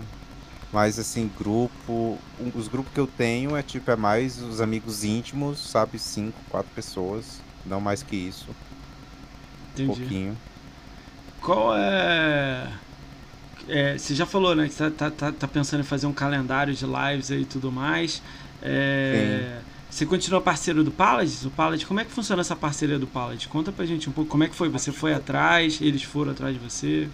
Mas assim, grupo. um- Os grupos que eu tenho é tipo, é mais os amigos íntimos, sabe? Cinco, quatro pessoas. Não mais que isso. Um Entendi. pouquinho. Qual é... é. Você já falou, né? Que tá, tá, tá, tá pensando em fazer um calendário de lives aí e tudo mais. É, Você continua parceiro do Paladins? O Paladins, como é que funciona essa parceria do Paladins? Conta pra gente um pouco como é que foi. Você foi atrás, eles foram atrás de você.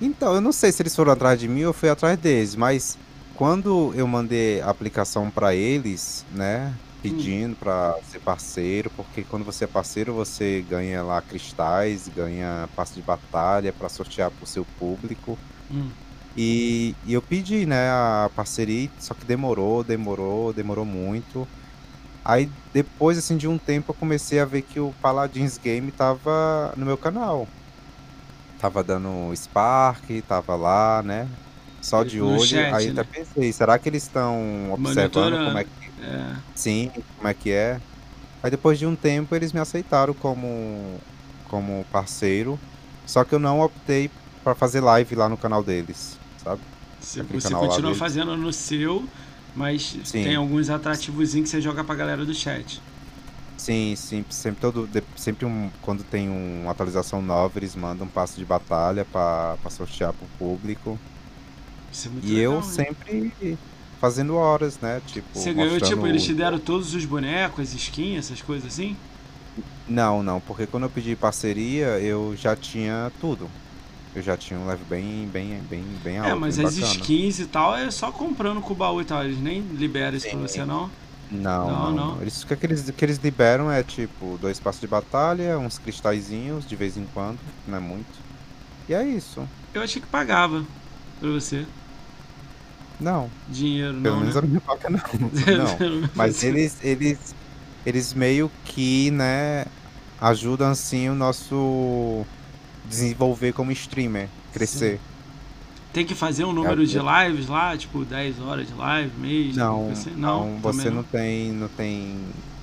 Então, eu não sei se eles foram atrás de mim ou fui atrás deles, mas quando eu mandei a aplicação pra eles, né, pedindo pra ser parceiro, porque quando você é parceiro você ganha lá cristais, ganha passe de batalha pra sortear pro seu público. Hum. E, e eu pedi, né, a parceria, só que demorou, demorou, demorou muito. Aí depois, assim, de um tempo eu comecei a ver que o Paladins Game tava no meu canal. Tava dando Spark, tava lá, né? Só de No olho. chat, Aí né? até pensei, será que eles estão observando como é que. É. Sim, como é que é? Aí depois de um tempo eles me aceitaram como, como parceiro. Só que eu não optei pra fazer live lá no canal deles, sabe? Você, você continua fazendo no seu, mas Sim. tem alguns atrativos que você joga pra galera do chat. Sim, sim, sempre todo, sempre um, quando tem uma atualização nova, eles mandam um passo de batalha pra pra sortear pro público. Isso é muito E legal, eu né? sempre fazendo horas, né? Tipo, Você ganhou, mostrando tipo, eles te deram todos os bonecos, as skins, essas coisas assim? Não, não, porque quando eu pedi parceria, eu já tinha tudo. Eu já tinha um level bem, bem, bem, bem alto, é, mas as bacana. skins e tal é só comprando com o baú e tal. Eles nem liberam isso pra Sim. você, não? Não, Não, não, não. Eles, o que, é eles, que eles liberam é tipo dois passos de batalha, uns cristalzinhos de vez em quando, não é muito. E é isso. Eu achei que pagava pra você. Não, Dinheiro, pelo não, menos né? a minha paga não. não. Mas eles, eles, eles meio que, né, ajudam assim o nosso, desenvolver como streamer, crescer. Tem que fazer um número de lives lá, tipo 10 horas de live, mês? Não, assim? não, não, você também não tem, não tem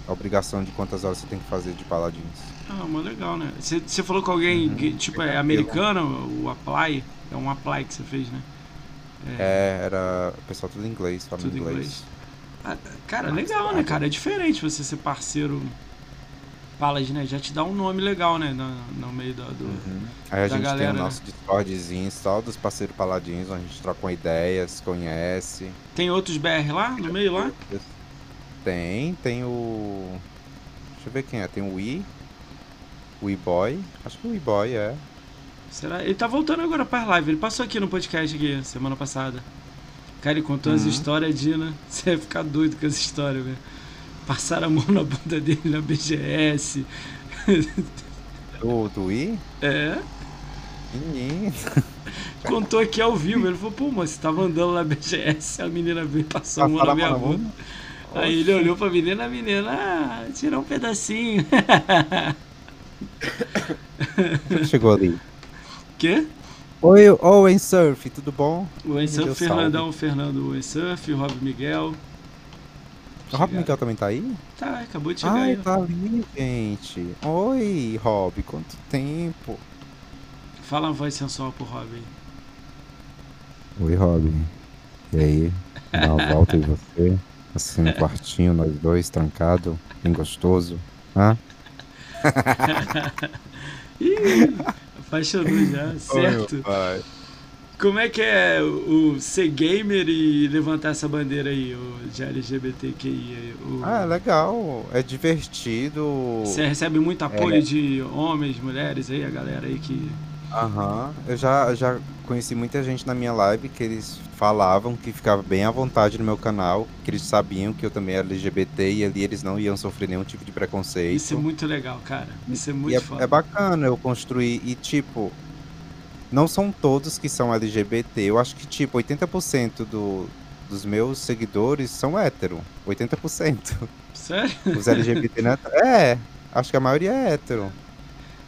obrigação de quantas horas você tem que fazer de paladins. Ah, mas legal, né? Você, falou com alguém Uhum. que, tipo, é americano, o Apply? É um Apply que você fez, né? É, era. O pessoal tudo em inglês, fala Tudo em inglês. inglês. Ah, cara, legal, né, cara? É diferente você ser parceiro Palas, né? Já te dá um nome legal, né? No, no meio do. do- Uhum. Aí a gente galera, tem né? o nosso Discordzinho, só dos parceiros paladins, onde a gente troca uma ideia, se conhece. Tem outros BR lá, no meio lá? Tem, tem o. Deixa eu ver quem é. Tem o Wii. O Wii Boy. Acho que o Wii Boy é. Será? Ele tá voltando agora para live. Ele passou aqui no podcast aqui, semana passada. Cara, ele contou as Uhum. histórias de, né? Você vai ficar doido com essa história, velho. Passaram a mão na bunda dele na BGS. Do, do Wii? É, Menino. contou aqui ao vivo. Ele falou, pô, mas você tava andando na BGS, a menina veio passou a mão na minha mão na bunda. Aí ele olhou pra menina, a menina, ah, tirou um pedacinho. Chegou ali? Quê? Oi, Owen Surf, tudo bom? O Ensurf, deu Fernandão, Fernando o Ensurf, o Rob Miguel. O Rob Miguel também tá aí? Tá, acabou de chegar Ai, aí. tá ali, gente. Oi, Rob, quanto tempo? Fala uma voz sensual pro Rob aí. Oi, Rob. E aí? Dá uma volta em você? Assim no quartinho, nós dois, trancado, bem gostoso. Hã? Ih, apaixonou já, certo? pai. Como é que é o, o ser gamer e levantar essa bandeira aí, o de LGBTQI? O, Ah, é legal. É divertido. Você recebe muito apoio É. de homens, mulheres aí, a galera aí que. Aham. Eu já, eu já conheci muita gente na minha live que eles falavam que ficava bem à vontade no meu canal, que eles sabiam que eu também era LGBT e ali eles não iam sofrer nenhum tipo de preconceito. Isso é muito legal, cara. Isso é E muito é, foda. é bacana eu construir e tipo, não são todos que são LGBT. Eu acho que tipo 80% do, dos meus seguidores são hétero. 80%. Sério? Os LGBT não é, é, acho que a maioria é hétero.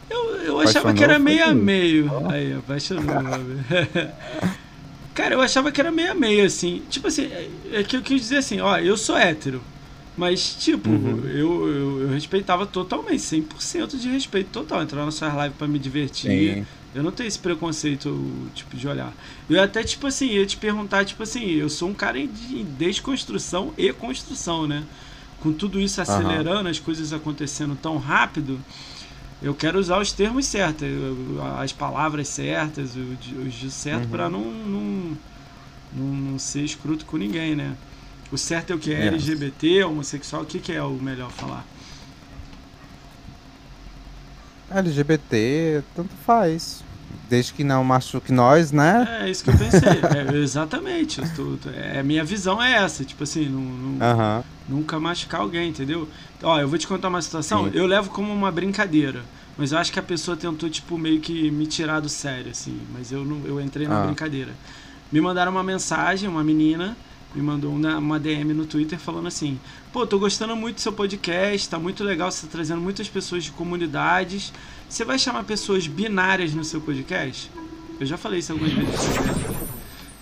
Eu, eu achava que era meio a meio. Aí, apaixonou. Cara, eu achava que era meio a meio, assim. Tipo assim, é- é que eu quis dizer assim, ó, eu sou hétero. Mas, tipo, Uhum. eu, eu, eu respeitava totalmente, 100% de respeito total. Entrar nas suas lives pra me divertir. Sim. Eu não tenho esse preconceito, tipo, de olhar. Eu até, tipo assim, ia te perguntar, tipo assim, eu sou um cara em de desconstrução e construção, né? Com tudo isso acelerando, as coisas acontecendo tão rápido, eu quero usar os termos certos, as palavras certas, o di- o diz certo, Uhum. pra não, não, não, ser escroto com ninguém, né? O certo é o que? É É. LGBT, homossexual, o que, que é o melhor falar? LGBT, tanto faz. Desde que não machuque nós, né? É isso que eu pensei. É, exatamente. eu tô- tô- é, a minha visão é essa. Tipo assim, não, não- Aham. nunca machucar alguém, entendeu? Ó, eu vou te contar uma situação. Sim. Eu levo como uma brincadeira. Mas eu acho que a pessoa tentou, tipo, meio que me tirar do sério, assim. Mas eu, não, eu entrei na Ah. brincadeira. Me mandaram uma mensagem, uma menina me mandou uma, uma DM no Twitter falando assim: Pô, tô gostando muito do seu podcast, tá muito legal, você tá trazendo muitas pessoas de comunidades. Você vai chamar pessoas binárias no seu podcast? Eu já falei isso algumas vezes.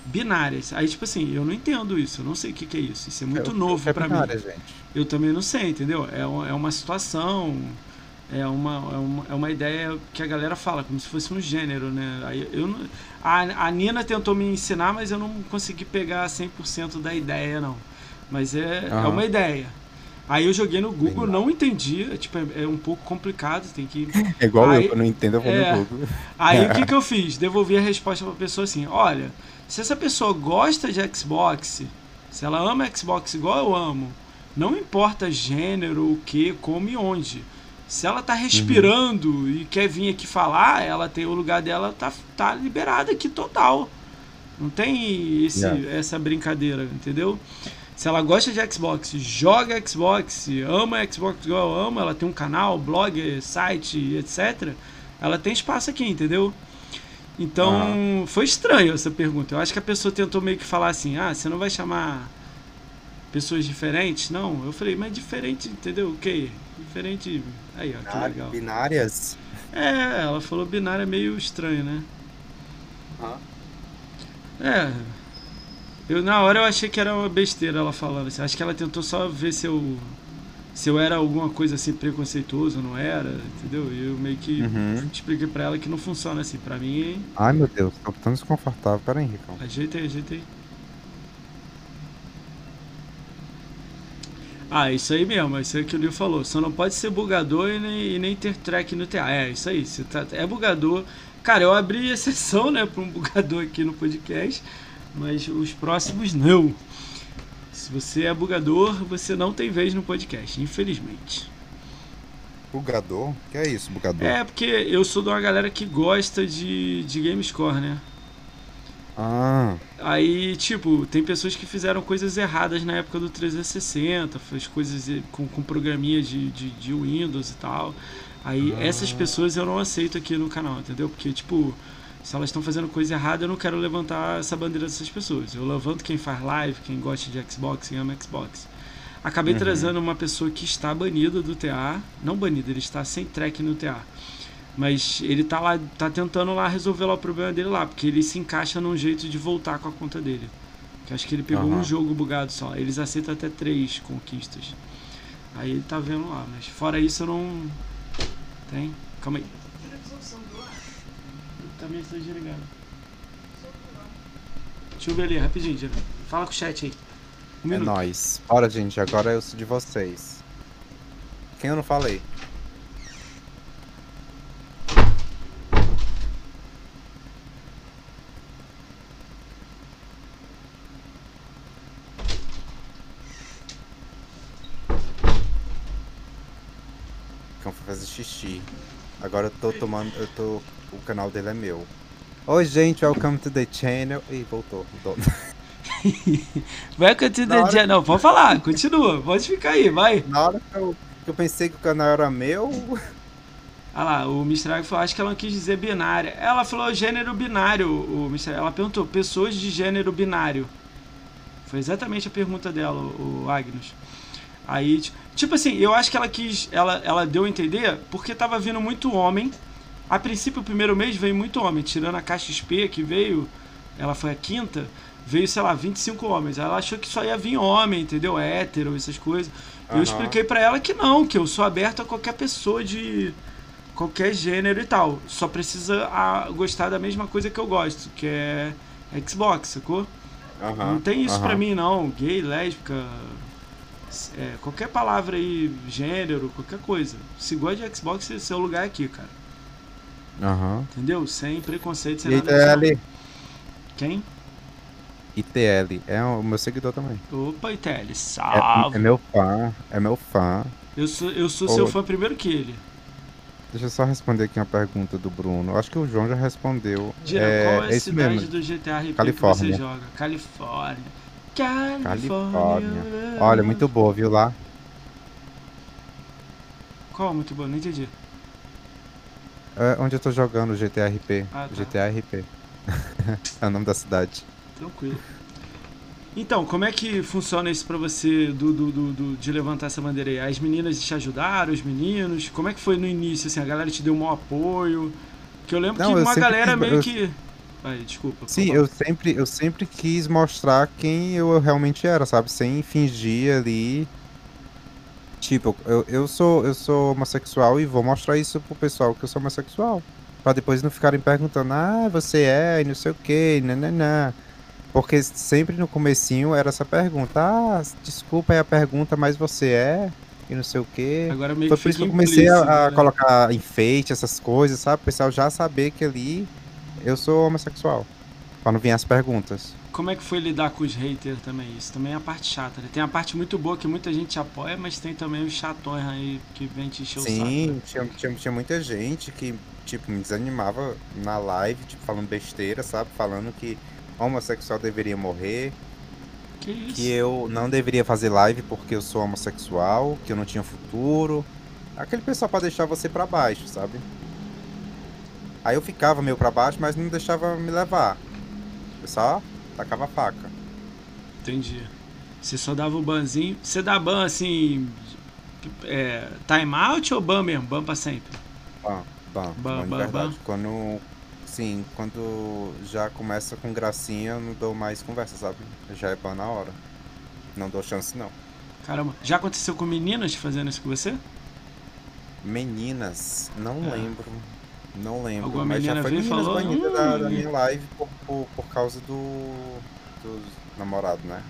Binárias. Aí, tipo assim, eu não entendo isso, eu não sei o que, que é isso. Isso é muito É- novo é pra mim. gente. Eu também não sei, entendeu? É, uma- é uma situação, é uma, é, uma, é uma ideia que a galera fala, como se fosse um gênero, né? Aí eu não- a, a Nina tentou me ensinar, mas eu não consegui pegar 100% da ideia, não. Mas é, é Aham. uma ideia. Aí eu joguei no Google, não entendi, é, tipo, é, é um pouco complicado, tem que É igual Aí- eu, eu não entendo, eu vou é. no Google. Aí o que, que eu fiz? Devolvi a resposta pra pessoa assim: olha, se essa pessoa gosta de Xbox, se ela ama Xbox igual eu amo, não importa gênero, o que, como e onde. Se ela tá respirando e quer vir aqui falar, ela tem o lugar dela, tá, tá liberada aqui total. Não tem esse, Yeah. essa brincadeira, entendeu? Se ela gosta de Xbox, joga Xbox, ama Xbox igual eu amo, ela tem um canal, blog, site, etc. Ela tem espaço aqui, entendeu? Então, foi estranho essa pergunta. Eu acho que a pessoa tentou meio que falar assim: ah, você não vai chamar pessoas diferentes? Não. Eu falei, mas diferente, entendeu? O quê? Diferente. Aí, ó, que legal. Binárias? É, ela falou binário é meio estranho, né? Aham. É. Eu na hora eu achei que era uma besteira ela falando assim. Acho que ela tentou só ver se eu se eu era alguma coisa assim preconceituoso, não era, entendeu? E eu meio que Uhum. expliquei pra ela que não funciona assim. Pra mim, Ai, meu Deus, tô tão desconfortável. Pera aí, Ricão. ajeitei, ajeitei. Ah, isso aí mesmo, isso aí que o Lio falou. Só não pode ser bugador e nem, e nem ter track no TA. É, isso aí. Tá, é bugador. Cara, eu abri exceção, né, pra um bugador aqui no podcast, mas os próximos não. Se você é bugador, você não tem vez no podcast, infelizmente. Bugador? Que é isso, bugador? É, porque eu sou de uma galera que gosta de, de GameScore, né? Ah, Aí, tipo, tem pessoas que fizeram coisas erradas na época do 360, fez coisas com, com programinha de, de, de Windows e tal. Aí, Ah. essas pessoas eu não aceito aqui no canal, entendeu? Porque, tipo, se elas estão fazendo coisa errada, eu não quero levantar essa bandeira dessas pessoas. Eu levanto quem faz live, quem gosta de Xbox, quem ama Xbox. Acabei Uhum. trazendo uma pessoa que está banida do TA, não banida, ele está sem track no TA. Mas ele tá lá, tá tentando lá resolver lá o problema dele lá, porque ele se encaixa num jeito de voltar com a conta dele. Que acho que ele pegou Aham. um jogo bugado só. Eles aceitam até três conquistas. Aí ele tá vendo lá, mas fora isso eu não. Tem? Calma aí. Também estou desligado. Deixa eu ver ali, rapidinho, Diego. Fala com o chat aí. Um é minuto. nóis. Bora, gente, agora eu sou de vocês. Quem eu não falei? Cão foi fazer xixi. Agora eu tô tomando. Eu tô. O canal dele é meu. Oi, gente, welcome to the channel. Ih, voltou. voltou. Welcome to the channel. Não, pode falar, continua. Pode ficar aí, vai. Na hora que eu, que eu pensei que o canal era meu. Ah lá, o Mr. falou, acho que ela não quis dizer binária. Ela falou gênero binário, o Mr. Ela perguntou, pessoas de gênero binário. Foi exatamente a pergunta dela, o, o Agnes. Aí, ti- tipo assim, eu acho que ela quis, ela, ela deu a entender porque tava vindo muito homem. A princípio, o primeiro mês veio muito homem, tirando a caixa XP que veio, ela foi a quinta, veio, sei lá, 25 homens. Ela achou que só ia vir homem, entendeu? Hétero, essas coisas. Eu Aham. expliquei pra ela que não, que eu sou aberto a qualquer pessoa de qualquer gênero e tal. Só precisa ah, gostar da mesma coisa que eu gosto, que é Xbox, sacou? Aham, não tem isso aham. pra mim não, gay, lésbica, é, qualquer palavra aí, gênero, qualquer coisa. Se gosta de Xbox, seu lugar é aqui, cara. Aham. Entendeu? Sem preconceito, sem E nada. ITL? Quem? ITL. É o meu seguidor também. Opa, Iteli, É, salve. é meu fã. É meu fã. Eu sou, eu sou Ô. seu fã primeiro que ele. Deixa eu só responder aqui uma pergunta do Bruno. Acho que o João já respondeu. Dira, é, qual é a é cidade mesmo. do GTA RP que Califórnia. você joga? Califórnia. Califórnia. Califórnia. Olha, muito boa, viu lá? Qual? Muito bom, não entendi. É onde eu tô jogando o GTRP. Ah, tá. GTRP. é o nome da cidade. Tranquilo. Então, como é que funciona isso pra você do, do, do- do- de levantar essa bandeira aí? As meninas te ajudaram, os meninos? Como é que foi no início? Assim, a galera te deu um apoio? Que eu lembro Não, que eu uma galera quis- meio eu- que. Ai, desculpa. Sim, eu sempre, eu sempre quis mostrar quem eu realmente era, sabe? Sem fingir ali. Tipo, eu, eu sou eu sou homossexual e vou mostrar isso pro pessoal que eu sou homossexual. Pra depois não ficarem perguntando, ah, você é, e não sei o que, nananã. Porque sempre no comecinho era essa pergunta, ah, desculpa aí a pergunta, mas você é, e não sei o que. Agora meio Foi por isso que eu comecei a, a né? colocar enfeite, essas coisas, sabe? O pessoal já saber que ali eu sou homossexual. Pra não vir as perguntas. Como é que foi lidar com os haters também? Isso também é a parte chata, né? Tem a parte muito boa que muita gente apoia, mas tem também os chatões aí que vem te encher o saco. né? Sim, tinha, tinha, tinha muita gente que, tipo, me desanimava na live, tipo, falando besteira, sabe? Falando que homossexual deveria morrer, Que isso? que eu não deveria fazer live porque eu sou homossexual, que eu não tinha futuro. Aquele pessoal pra deixar você pra baixo, sabe? Aí eu ficava meio pra baixo, mas não deixava me levar. Eu só tacava a faca. Entendi. Você só dava o banzinho. Você dá ban assim. É, time out ou ban mesmo? Ban pra sempre? Ban. Ban, Ban, ban de ban, verdade. ban. Quando. Sim, quando já começa com gracinha, eu não dou mais conversa, sabe? Já é ban na hora. Não dou chance, não. Caramba, já aconteceu com meninas fazendo isso com você? Meninas, não É. lembro. Não lembro. Alguma mas já foi meninas falou, banidas "Hum". da, da minha live por, por, por causa do. dos namorados, né?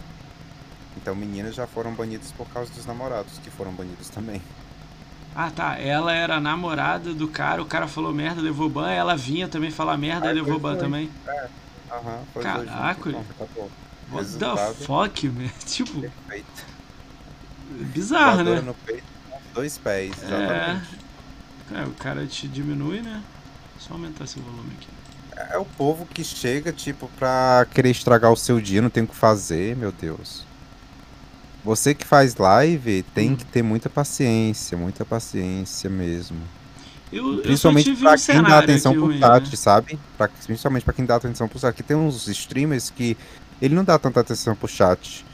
Então meninas já foram banidas por causa dos namorados, que foram banidos também. Ah, tá. Ela era namorada do cara, o cara falou merda, levou ban, ela vinha também falar merda Ah, levou foi, ban foi. também. Aham, foi os dois Caraca, juntos, pronto, acabou. What Resultado. the fuck, man? Tipo, Perfeito. bizarro, Voadora né? no peito, dois pés, É. exatamente. É, o cara te diminui, né? Só aumentar seu volume aqui. É o povo que chega, tipo, pra querer estragar o seu dia, não tem o que fazer, meu Deus. Você que faz live tem Hum. que ter muita paciência, muita paciência mesmo. Eu, Principalmente eu pra um quem dá atenção pro ruim, chat, né? sabe? Pra- principalmente pra quem dá atenção pro chat. Que tem uns streamers que ele não dá tanta atenção pro chat.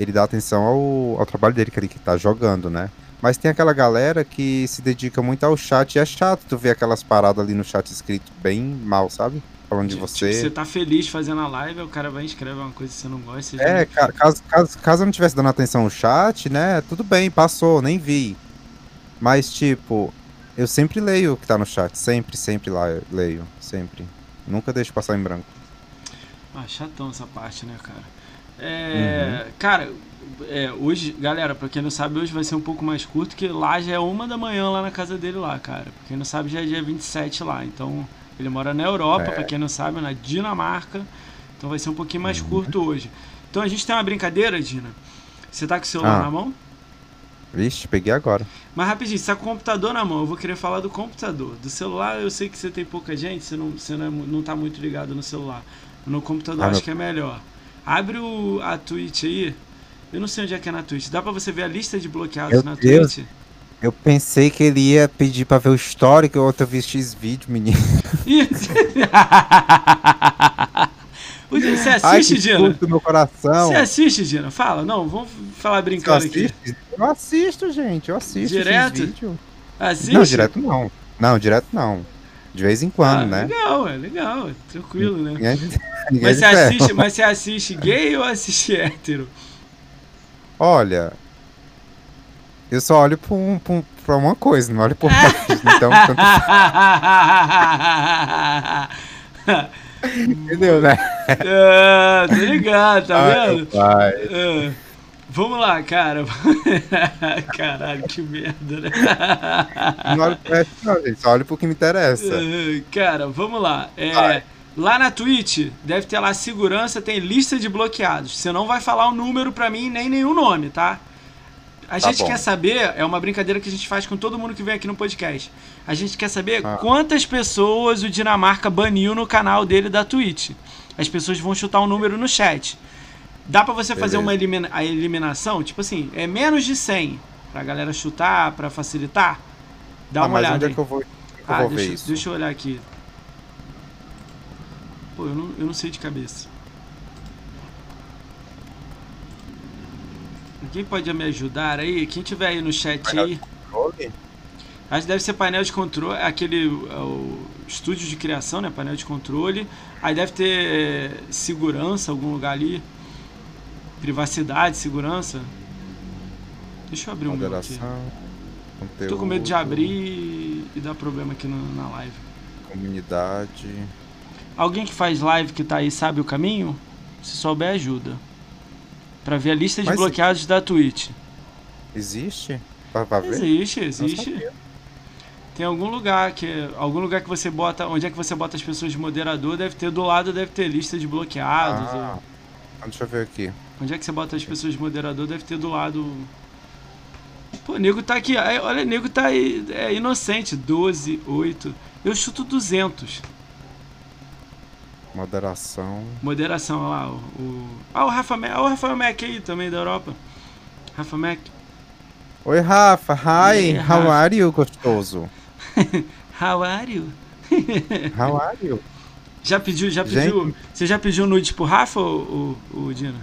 Ele dá atenção ao, ao trabalho dele, que ele que tá jogando, né? Mas tem aquela galera que se dedica muito ao chat e é chato tu ver aquelas paradas ali no chat escrito bem mal, sabe? Falando de Tipo, você. você tá feliz fazendo a live, o cara vai e escreve uma coisa que você não gosta. Você É, já... ca- caso, caso, caso eu não tivesse dando atenção ao chat, né? Tudo bem, passou, nem vi. Mas, tipo, eu sempre leio o que tá no chat. Sempre, sempre lá leio. Sempre. Nunca deixo passar em branco. Ah, chatão essa parte, né, cara? É, Cara, é, hoje, galera, pra quem não sabe, hoje vai ser um pouco mais curto, que lá já é uma da manhã lá na casa dele lá, cara. Pra quem não sabe, já é dia 27 lá. Então, ele mora na Europa, É. pra quem não sabe, na Dinamarca. Então vai ser um pouquinho mais Uhum. curto hoje. Então a gente tem uma brincadeira, Dina. Você tá com o celular Ah. na mão? Vixe, peguei agora. Mas rapidinho, você tá com o computador na mão, eu vou querer falar do computador. Do celular, eu sei que você tem pouca gente, você não, você não, é não tá muito ligado no celular. No computador Ah, acho meu- que é melhor. Abre o, a Twitch aí. Eu não sei onde é que é na Twitch. Dá pra você ver a lista de bloqueados Meu na Deus. Twitch? Eu pensei que ele ia pedir pra ver o histórico, eu outro vi X vídeo, menino. Você Ai, assiste, que Dina? susto no meu coração. Você assiste, Dina? Fala, não, vamos falar brincando aqui. Eu assisto, gente, eu assisto Direto? Assiste? Não, direto não. Não, direto não. De vez em quando, Ah, né? Legal, é legal, tranquilo, né? Ninguém, ninguém Mas você, assiste, mas você assiste gay ou assiste hétero? Olha, eu só olho pra, um, pra, um- pra uma coisa, não olho por mais. Então, tanto, entendeu, né? ah, tô ligado, tá Ai, vendo? Ah, vamos lá, cara. Caralho, que merda, né? Não olho pro resto, não, gente. Só olho pro que me interessa. Ah, cara, vamos lá. É, Vai. Lá na Twitch, deve ter lá segurança, tem lista de bloqueados. Você não vai falar o número pra mim, nem nenhum nome, tá? A Tá gente bom. quer saber, é uma brincadeira que a gente faz com todo mundo que vem aqui no podcast. A gente quer saber Ah. quantas pessoas o Dinamarca baniu no canal dele da Twitch. As pessoas vão chutar um número no chat. Dá pra você fazer Beleza. uma elimina a eliminação? Tipo assim, é menos de 100 pra galera chutar, pra facilitar? Dá ah, uma mas olhada onde aí. é que eu vou, onde é que eu Ah, vou ver deixa, isso? deixa eu olhar aqui. Pô, eu não, eu não sei de cabeça. Quem pode me ajudar aí? Quem tiver aí no chat Painel aí. Controle? Acho que deve ser painel de controle, aquele é, o estúdio de criação, né? Painel de controle. Aí deve ter é, segurança, algum lugar ali. Privacidade, segurança. Deixa eu abrir um meu aqui. Conteúdo. Tô com medo de abrir e dar problema aqui no- na live. Comunidade. Alguém que faz live que tá aí sabe o caminho? Se souber, ajuda. Pra ver a lista de Mas- bloqueados da Twitch. Existe? Pra, pra ver? Existe, existe. Tem algum lugar que. Algum lugar que você bota. Onde é que você bota as pessoas de moderador, deve ter do lado, deve ter lista de bloqueados. Ah, ou- deixa eu ver aqui. Onde é que você bota as pessoas de moderador, deve ter do lado. Pô, o nego tá aqui. Olha, o nego tá aí. É inocente. 12, 8. Eu chuto 200. Moderação. Moderação, olha lá. O, o... Ah, o Rafa Mac. Ah, o Rafael Mac aí também da Europa. Rafa Mac. Oi, Rafa. Hi. Aí, How are you, gostoso? How are you? How are you? Já pediu, já pediu. Você já pediu nude pro Rafa ou, ou, ou Dina?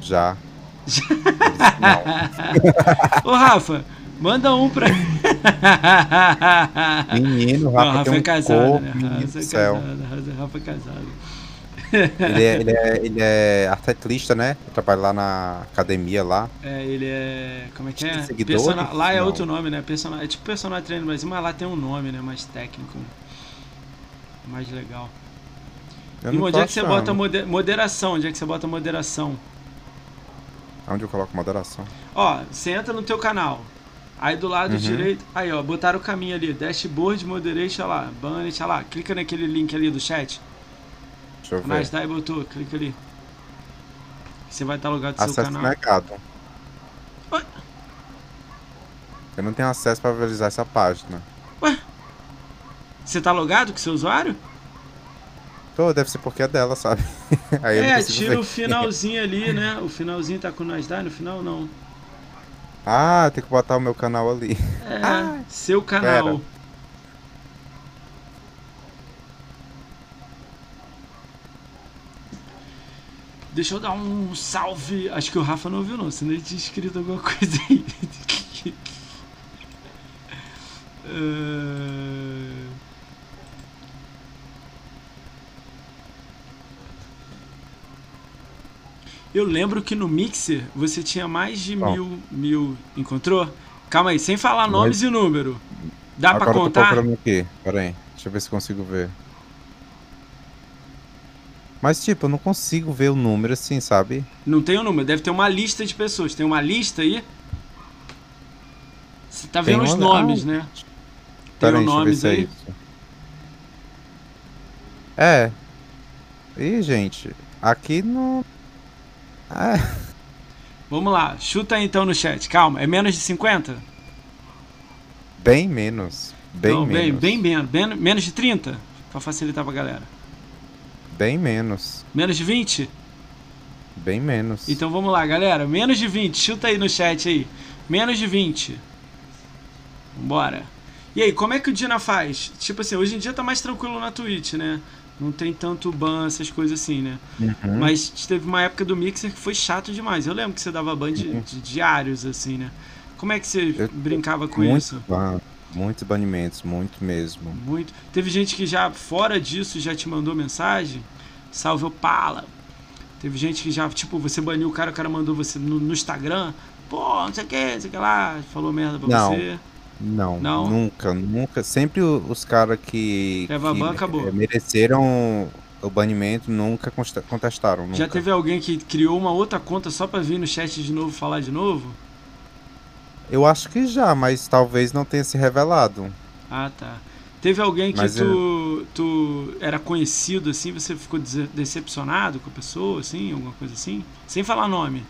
Já. Ô Rafa, manda um pra. Menino, o Não, Rafa, Rafa tem é um casado, corpo, né? Rafa é céu. casado, Rafa- Rafa é casado. Ele é, ele, é, ele é né? Trabalha lá na academia lá. É, ele é. Como é que é? Seguidores? Persona- Lá é Não. outro nome, né? Persona... É tipo personal trainer no Brasil, mas lá tem um nome, né? Mais técnico. Mais legal. Eu e onde é que você bota mode- moderação? Onde é que você bota moderação? Onde eu coloco moderação? Ó, você entra no teu canal. Aí do lado Uhum. direito, aí ó, botaram o caminho ali, dashboard, moderation, olha lá, Banet, olha lá, clica naquele link ali do chat. Deixa eu ver. Mas daí botou, clica ali. Você vai estar logado no seu Acesso canal. negado. Ué? Eu não tenho acesso pra visualizar essa página. Você tá logado com seu usuário? Tô, deve ser porque é dela, sabe? Aí é, tira ver. o finalzinho ali, né? O finalzinho tá com nós dá, no final não. Ah, tem que botar o meu canal ali. É, Ah, seu canal. pera. Deixa eu dar um salve. Acho que o Rafa não ouviu, não. Senão ele tinha escrito alguma coisa aí. Eh, Eu lembro que no Mixer você tinha mais de mil, mil. Encontrou? Calma aí, sem falar nomes e número. Dá pra Agora eu tô contar? procurando aqui. Pera aí. Deixa eu ver se consigo ver. Mas, tipo, eu não consigo ver o número assim, sabe? Não tem o número, deve ter uma lista de pessoas. Tem uma lista aí? Você tá Tem vendo os uma- nomes, ah, né? Tem os nomes é aí? isso. É. Ih, gente. Aqui não. É. Vamos lá, chuta então no chat. Calma, é menos de 50? Bem menos. Bem Não, bem, menos. bem menos. Bem- menos de 30? Pra facilitar pra galera. Bem menos. Menos de 20? Bem menos. Então vamos lá, galera. Menos de 20. Chuta aí no chat aí. Menos de 20. Bora. E aí, como é que o Dina faz? Tipo assim, hoje em dia tá mais tranquilo na Twitch, né? Não tem tanto ban, essas coisas assim, né? Uhum. Mas teve uma época do Mixer que foi chato demais. Eu lembro que você dava ban de, Uhum. de diários, assim, né? Como é que você Eu- brincava com muito isso? ban, muitos banimentos, muito mesmo. Muito. Teve gente que já, fora disso, já te mandou mensagem. Salve o Pala. Teve gente que já, tipo, você baniu o cara, o cara mandou você no, no Instagram. Pô, não sei o que, não sei o que lá. Falou merda pra Não. você. Não, Não? nunca, nunca. Sempre os caras que, Leva que acabou. eh, mereceram o banimento nunca contestaram. Nunca. Já teve alguém que criou uma outra conta só pra vir no chat de novo falar de novo? Eu acho que já, mas talvez não tenha se revelado. Ah, tá. Teve alguém que Mas tu, tu era conhecido, assim, você ficou decepcionado com a pessoa, assim, alguma coisa assim? Sem falar nome.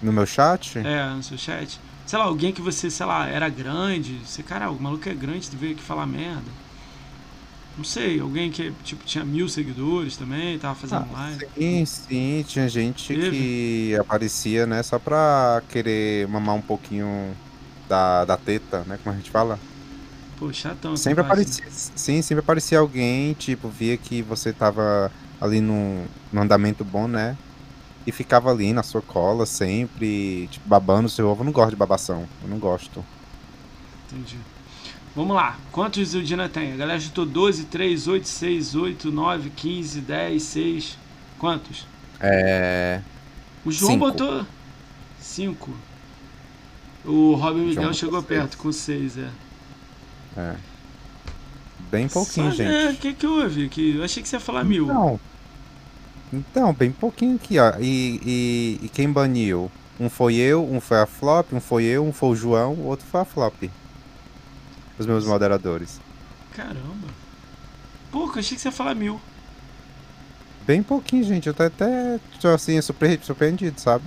No meu chat? É, no seu chat. Sei lá, alguém que você, sei lá, era grande. Você, cara, o maluco é grande, tu veio aqui falar merda. Não sei, alguém que, tipo, tinha mil seguidores também, tava fazendo Ah, live. Sim, sim, tinha gente Teve? que aparecia, né, só pra querer mamar um pouquinho da, da teta, né, como a gente fala. Pô, chatão. Sempre né? aparecia, sim, sempre aparecia alguém, tipo, via que você tava ali num, num andamento bom, né, e ficava ali na sua cola sempre, tipo, babando o seu ovo. Eu não gosto de babação, eu não gosto. Entendi. Vamos lá. Quantos o Dina tem? A galera chutou 12, 3, 8, 6, 8, 9, 15, 10, 6. Quantos? É... O João Cinco. botou 5. O Robin Miguel botou chegou perto com 6, é. É. Bem pouquinho, Só, gente. né, O que que houve? Que eu achei que você ia falar mil. Então, então, bem pouquinho aqui, ó. E, e, e quem baniu? Um foi eu, um foi a Flop, um foi eu, um foi o João, o outro foi a Flop. Os meus moderadores. Caramba. Pô, eu achei que você ia falar mil. Bem pouquinho, gente. Eu tô até, tô assim, surpre- surpreendido, sabe?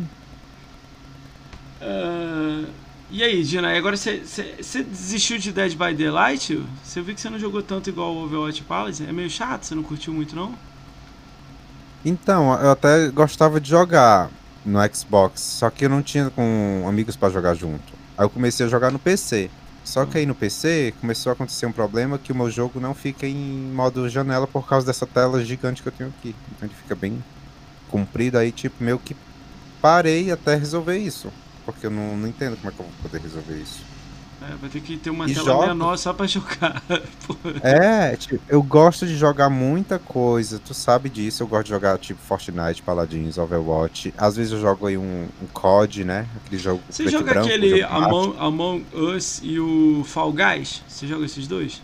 Ah, e aí, Dina, agora você desistiu de Dead by Daylight? Você viu que você não jogou tanto igual o Overwatch Palace? É meio chato, você não curtiu muito, não? Então, eu até gostava de jogar no Xbox, só que eu não tinha com amigos pra jogar junto. Aí eu comecei a jogar no PC. Só que aí no PC começou a acontecer um problema que o meu jogo não fica em modo janela por causa dessa tela gigante que eu tenho aqui. Então ele fica bem comprido, aí tipo, meio que parei até resolver isso. Porque eu não, não entendo como é que eu vou poder resolver isso. É, vai ter que ter uma E tela jogo. menor só pra jogar. É, tipo, eu gosto de jogar muita coisa, tu sabe disso. Eu gosto de jogar tipo Fortnite, Paladins, Overwatch. Às vezes eu jogo aí um, um COD, né? Aquele jogo Você e joga branco, aquele. Among, Among Us e o Fall Guys? Você joga esses dois?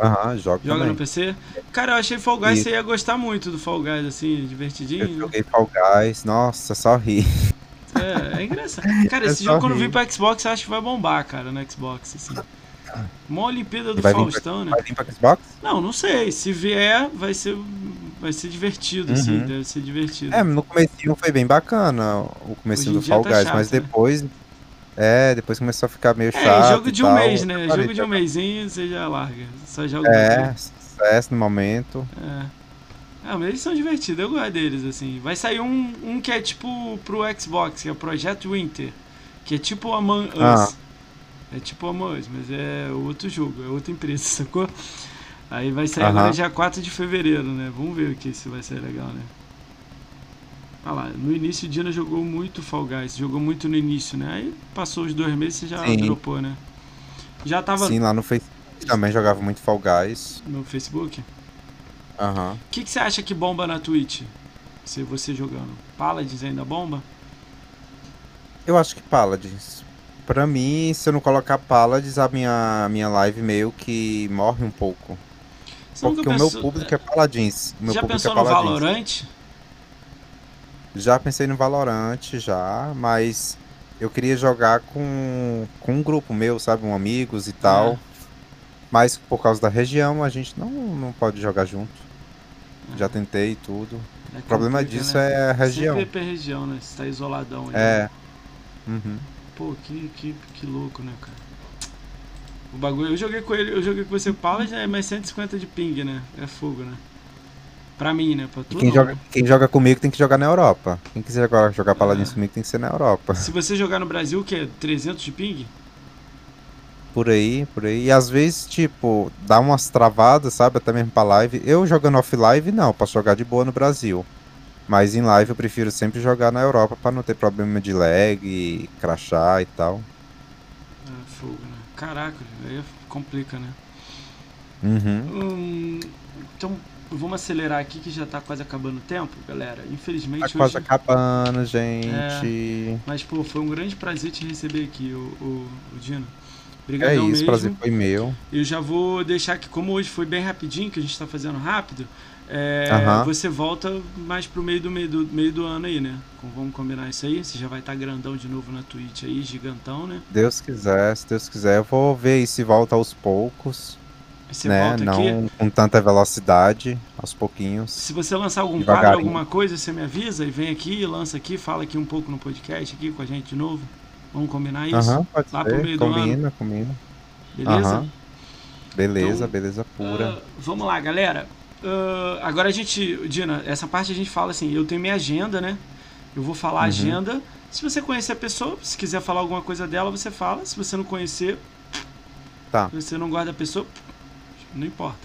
Aham, Joga também. no PC? Cara, eu achei Fall Guys, Isso. você ia gostar muito do Fall Guys, assim, Eu divertidinho. joguei Fall Guys, nossa, só ri. É, é engraçado. Cara, É esse jogo quando vir pro Xbox, eu acho que vai bombar, cara, no Xbox, assim. Uma Olimpíada do vir pra- Faustão, né? Vai vir pra Xbox? Não, não sei. Se vier, vai ser, vai ser divertido, assim. Uhum. Deve ser divertido. É, no comecinho foi bem bacana o comecinho do Fall tá Guys, chato, mas né? depois. É, depois começou a ficar meio É, chato. jogo e de um tal. mês, né? Jogo de um jogar. mêsinho, você já larga. Só joga É, sucesso no momento. É. Ah, mas eles são divertidos, eu gosto deles, assim. Vai sair um, um que é tipo pro Xbox, que é o Project Winter. Que é tipo Among Us. Ah. É tipo Among Us, mas é outro jogo, é outra empresa, sacou? Aí vai sair Aham. agora dia 4 de fevereiro, né? Vamos ver o que se vai ser legal, né? Ah lá, no início o Dina jogou muito Fall Guys, jogou muito no início, né? Aí passou os dois meses e você já Sim. dropou, né? Já tava Sim, lá no Facebook também jogava muito Fall Guys. no Facebook? Aham. O que, que você acha que bomba na Twitch? Se você jogando. Paladins ainda bomba? Eu acho que Paladins. Pra mim, se eu não colocar Paladins, a minha, minha live meio que morre um pouco. Você Porque o meu pensou- público é Paladins. O meu já público pensou é no Paladins. Valorant? Já pensei no Valorant, já, mas eu queria jogar com, com um grupo meu, sabe? Um amigos e tal. É. Mas por causa da região, a gente não, não pode jogar junto. Já tentei tudo. É O problema disso né? é a região. Sempre é região, né? Você tá isoladão aí. É. Uhum. Pô, que, que, que louco, né, cara? O bagulho, eu joguei com ele, eu joguei com você o Paladin, é mais 150 de ping, né? É fogo, né? Pra mim, né? Pra tu quem não. joga, quem joga comigo tem que jogar na Europa. Quem quiser agora jogar Paladins É. comigo tem que ser na Europa. Se você jogar no Brasil, o que é 300 de ping? Por aí, por aí. E às vezes, tipo, dá umas travadas, sabe? Até mesmo pra live. Eu jogando off-live, não. Posso jogar de boa no Brasil. Mas em live eu prefiro sempre jogar na Europa pra não ter problema de lag, crachar e tal. É fogo, né? Caraca, aí complica, né? Uhum. Hum, então, vamos acelerar aqui que já tá quase acabando o tempo, galera. Infelizmente Tá hoje. quase acabando, gente. Mas, pô, foi um grande prazer te receber aqui, o, o, o Dino. É Obrigadão isso, mesmo. prazer foi meu. Eu já vou deixar que, como hoje foi bem rapidinho, que a gente tá fazendo rápido, é, Aham. você volta mais pro meio do, meio do meio do ano aí, né? Vamos combinar isso aí? Você já vai estar grandão de novo na Twitch aí, gigantão, né? Deus quiser, se Deus quiser, eu vou ver aí se volta aos poucos, você né? volta aqui. Não com tanta velocidade, aos pouquinhos. Se você lançar algum quadro, alguma coisa, você me avisa e vem aqui, lança aqui, fala aqui um pouco no podcast aqui com a gente de novo. Vamos combinar isso? Aham, pode Lá pro meio ser. do Combina, combina. Beleza? Aham. Beleza, Então, beleza pura. Ah, vamos lá, galera. Ah, agora a gente, Dina, essa parte a gente fala assim, eu tenho minha agenda, né? Eu vou falar a Uhum. agenda. Se você conhecer a pessoa, se quiser falar alguma coisa dela, você fala. Se você não conhecer, Tá. se você não gosta da pessoa, não importa.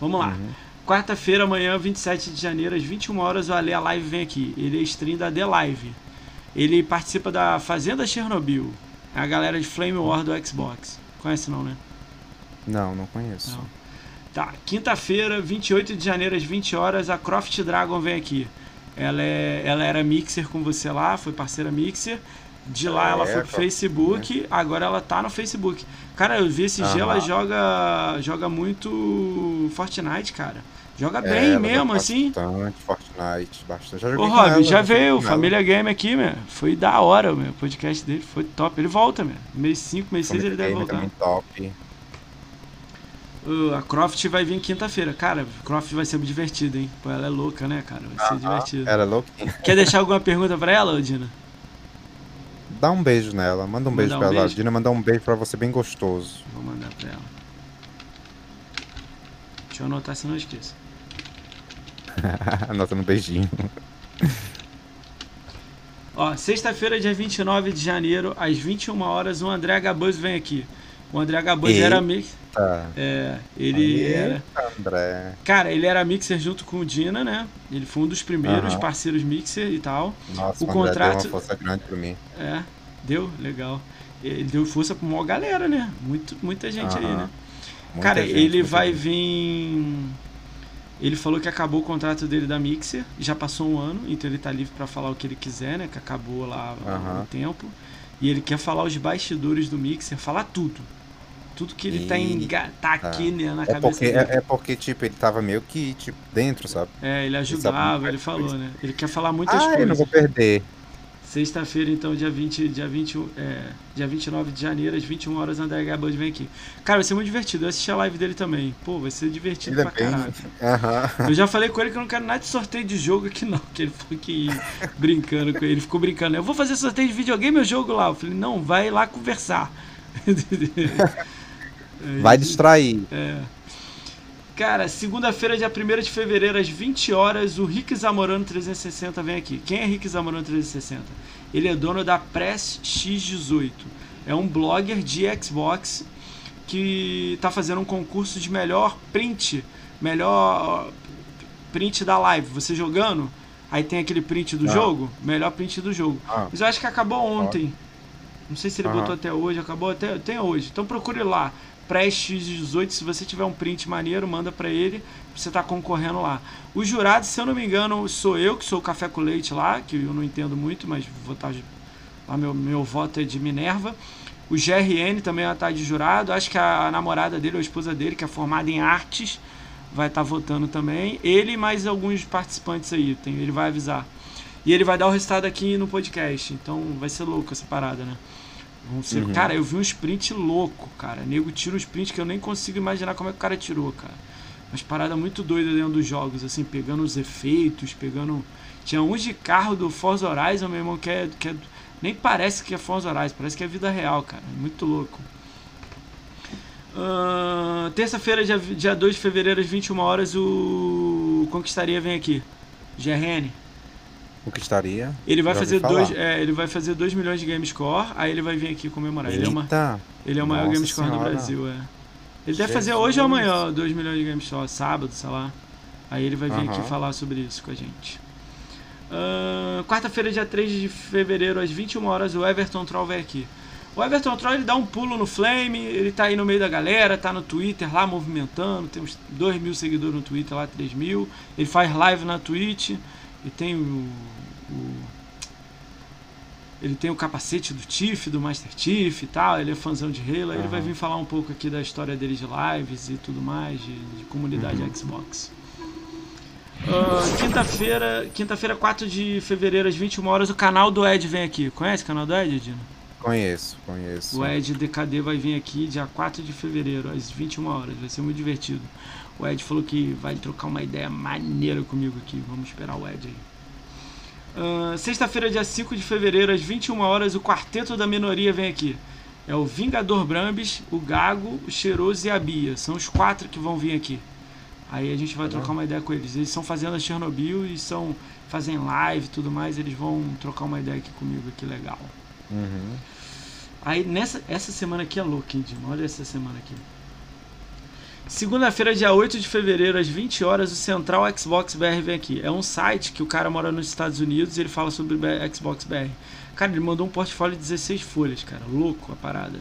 Vamos lá. Uhum. Quarta-feira, amanhã, 27 de janeiro, às 21 horas, o Ale a Live vem aqui. Ele é stream da The Live. Ele participa da Fazenda Chernobyl. É a galera de Flame War do Xbox. Conhece não, né? Não, não conheço. Não. Tá, quinta-feira, 28 de janeiro, às 20 horas, a Croft Dragon vem aqui. Ela, é, ela era mixer com você lá, foi parceira mixer. De lá É, ela foi a pro Facebook, agora ela tá no Facebook. Cara, eu vi esse dia, ela joga, joga muito Fortnite, cara. Joga É, bem ela mesmo, joga assim. Bastante, Fortnite, bastante. Já Ô, Rob, ela, já veio, ela. Família Game aqui, meu. Foi da hora, meu. O podcast dele foi top. Ele volta, meu. Mês 5, mês 6 ele deve voltar. também top. Uh, a Croft vai vir quinta-feira. Cara, Croft vai ser divertido, hein? Pô, ela é louca, né, cara? Vai ser divertido. Era louquinha. Quer deixar alguma pergunta pra ela, ô, Dina? Dá um beijo nela, manda um Mandar beijo um pra ela. beijo? Dina mandar um beijo pra você bem gostoso. Vou mandar pra ela. Deixa eu anotar, senão eu esqueço. Anotando um beijinho. Ó, sexta-feira, dia 29 de janeiro, às 21 horas, o André Gabuz vem aqui. O André Gabuz Eita. era mix. É, ele era. André. Cara, ele era mixer junto com o Dina, né? Ele foi um dos primeiros Aham. parceiros mixer e tal. Nossa, O contrato- deu uma força grande pra mim. É, deu? Legal. ele deu força pra uma galera, né? Muito, muita gente aí, Aham. né? Muita Cara, gente, ele vai gente. vir. Ele falou que acabou o contrato dele da Mixer, já passou um ano, então ele tá livre pra falar o que ele quiser, né? Que acabou lá há Aham. um tempo. E ele quer falar os bastidores do Mixer, falar tudo. Tudo que ele tá, enga... tá aqui né, na É cabeça porque, dele. é, é porque, tipo, ele tava meio que, tipo, dentro, sabe? É, ele ajudava, muita ele falou, coisa. né? Ele quer falar muitas Ah, eu coisas. não vou perder. Sexta-feira, então, dia 20, dia 21, é, dia 29 de janeiro, às 21 horas, André Gabus vem aqui. Cara, vai ser muito divertido. Eu assisti a live dele também. Pô, vai ser divertido Ele é pra bem. caralho. Aham. Eu já falei com ele que eu não quero nada de sorteio de jogo aqui, não. Que ele falou que brincando com ele. Ele ficou brincando. Eu vou fazer sorteio de videogame ou jogo lá? Eu falei, não, vai lá conversar. Vai distrair. É. Cara, segunda-feira, dia 1 de fevereiro, às 20 horas, o Rick Zamorano 360 vem aqui. Quem é Rick Zamorano 360? Ele é dono da Press X18. É um blogger de Xbox que tá fazendo um concurso de melhor print, melhor print da live. Você jogando, aí tem aquele print do Ah. jogo, melhor print do jogo. Ah, Mas eu acho que acabou ontem. Não sei se ele Aham. botou até hoje, acabou até, até hoje. Então procure lá. Pré-X18, se você tiver um print maneiro, manda pra ele, você tá concorrendo lá. Os jurados, se eu não me engano, sou eu, que sou o café com leite lá, que eu não entendo muito, mas vou estar lá meu, meu voto é de Minerva. O GRN também vai estar de jurado. Acho que a namorada dele, ou a esposa dele, que é formada em artes, vai estar votando também. Ele e mais alguns participantes aí, tem, ele vai avisar. E ele vai dar o resultado aqui no podcast. Então vai ser louco essa parada, né? Vão ser... Uhum. Cara, eu vi um sprint louco, cara. Nego tira um sprint que eu nem consigo imaginar como é que o cara tirou, cara. Umas paradas muito doidas dentro dos jogos, assim, pegando os efeitos, pegando. Tinha uns de carro do Forza Horizon, meu irmão, que é. Que é... Nem parece que é Forza Horizon, parece que é vida real, cara. Muito louco. Ahn, Terça-feira, dia, dia 2 de fevereiro, às 21 horas, o Conquistaria vem aqui. GRN. O que estaria? Ele vai fazer. 2 é, ele vai fazer 2 milhões de game score, aí ele vai vir aqui comemorar. Ele é, uma, Eita. ele é o maior game score do. Brasil, é. Ele deve fazer hoje ou Jesus. amanhã 2 milhões de game score, sábado, sei lá. Aí ele vai vir aqui falar sobre isso com a gente. Ahn, Quarta-feira, dia 3 de fevereiro, às 21 horas, o Everton Troll vem aqui. O Everton Troll ele dá um pulo no Flame, ele tá aí no meio da galera, tá no Twitter lá movimentando, tem uns 2 mil seguidores no Twitter lá, 3 mil. Ele faz live na Twitch e tem o, o- ele tem o capacete do Tiff, do Master Chief e tal, ele é fãzão de Halo, aí ele vai vir falar um pouco aqui da história dele de lives e tudo mais, de, de comunidade Uhum. Xbox. Ah, quinta-feira, quinta-feira, 4 de fevereiro, às 21 horas, o canal do Ed vem aqui. Conhece o canal do Ed, Dino? Conheço, conheço. O Ed DKD vai vir aqui dia 4 de fevereiro, às 21 horas. Vai ser muito divertido. O Ed falou que vai trocar uma ideia maneira comigo aqui. Vamos esperar o Ed aí. Ah, Sexta-feira, dia 5 de fevereiro, às 21 horas, o Quarteto da Minoria vem aqui. É o Vingador Brambis, o Gago, o Cheiroso e a Bia. São os quatro que vão vir aqui. Aí a gente vai Legal. trocar uma ideia com eles. Eles são fazendo a Chernobyl e são fazem live e tudo mais. Eles vão trocar uma ideia aqui comigo, que legal. Uhum. Aí nessa essa semana aqui é louca, hein? Olha essa semana aqui. Segunda-feira, dia 8 de fevereiro, às 20 horas, o Central Xbox BR vem aqui. É um site que o cara mora nos Estados Unidos e ele fala sobre Xbox BR. Cara, ele mandou um portfólio de 16 folhas, cara. Louco a parada.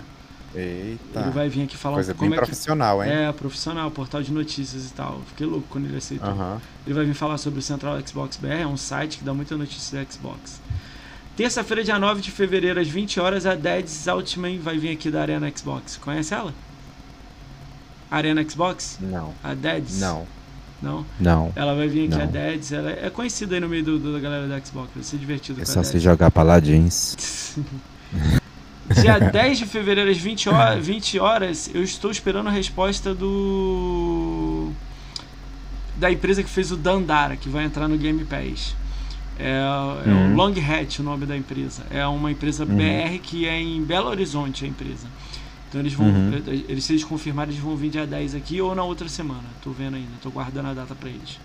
Eita. Ele vai vir aqui falar Coisa um bem como é que. profissional, hein? É, profissional, portal de notícias e tal. Fiquei louco quando ele aceitou. Aham. Ele vai vir falar sobre o Central Xbox BR, é um site que dá muita notícia da Xbox. Terça-feira, dia 9 de fevereiro, às 20 horas, a Deads Altman vai vir aqui da Arena Xbox. Conhece ela? Arena Xbox? Não. A Deads? Não. Não? Não. Ela vai vir aqui, Não. a Deads. Ela é conhecida aí no meio do, do- da galera da Xbox. Vai ser divertido É só se jogar paladins. Dia 10 de fevereiro, às 20 horas, 20 horas, eu estou esperando a resposta do. da empresa que fez o Dandara, que vai entrar no Game Pass. É, é Uhum. o Long Hat o nome da empresa. É uma empresa Uhum. BR que é em Belo Horizonte a empresa. Então eles vão. Uhum. Eles, se eles confirmarem, eles vão vir dia 10 aqui ou na outra semana. Tô vendo ainda, tô guardando a data pra eles.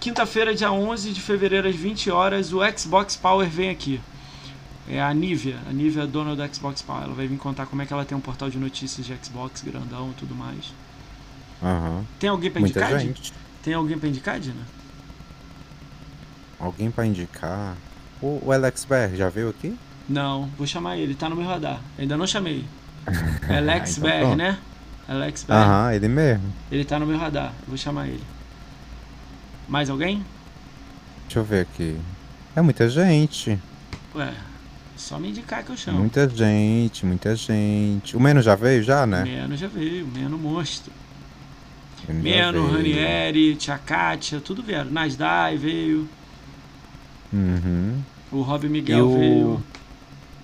Quinta-feira, dia 11 de fevereiro, às 20 horas, o Xbox Power vem aqui. É a Nivea, a Nivea é dona do Xbox Power. Ela vai vir contar como é que ela tem um portal de notícias de Xbox grandão e tudo mais. Aham. Tem alguém pra Muita indicar? gente. Tem alguém pra indicar, Dina? Alguém pra indicar? O, o LXBR já veio aqui? Não, vou chamar ele, tá no meu radar. Ainda não chamei. É Alex então BR, né? Alex BR. Aham, ele mesmo. Ele tá no meu radar, vou chamar ele. Mais alguém? Deixa eu ver aqui. É muita gente. Ué, só me indicar que eu chamo. Muita gente, muita gente. O Meno já veio já, né? Meno já veio, Meno monstro. Meno já Meno, veio. Ranieri, Tia Kátia, tudo vieram. Nasdai veio, Uhum. o Rob Miguel o... veio.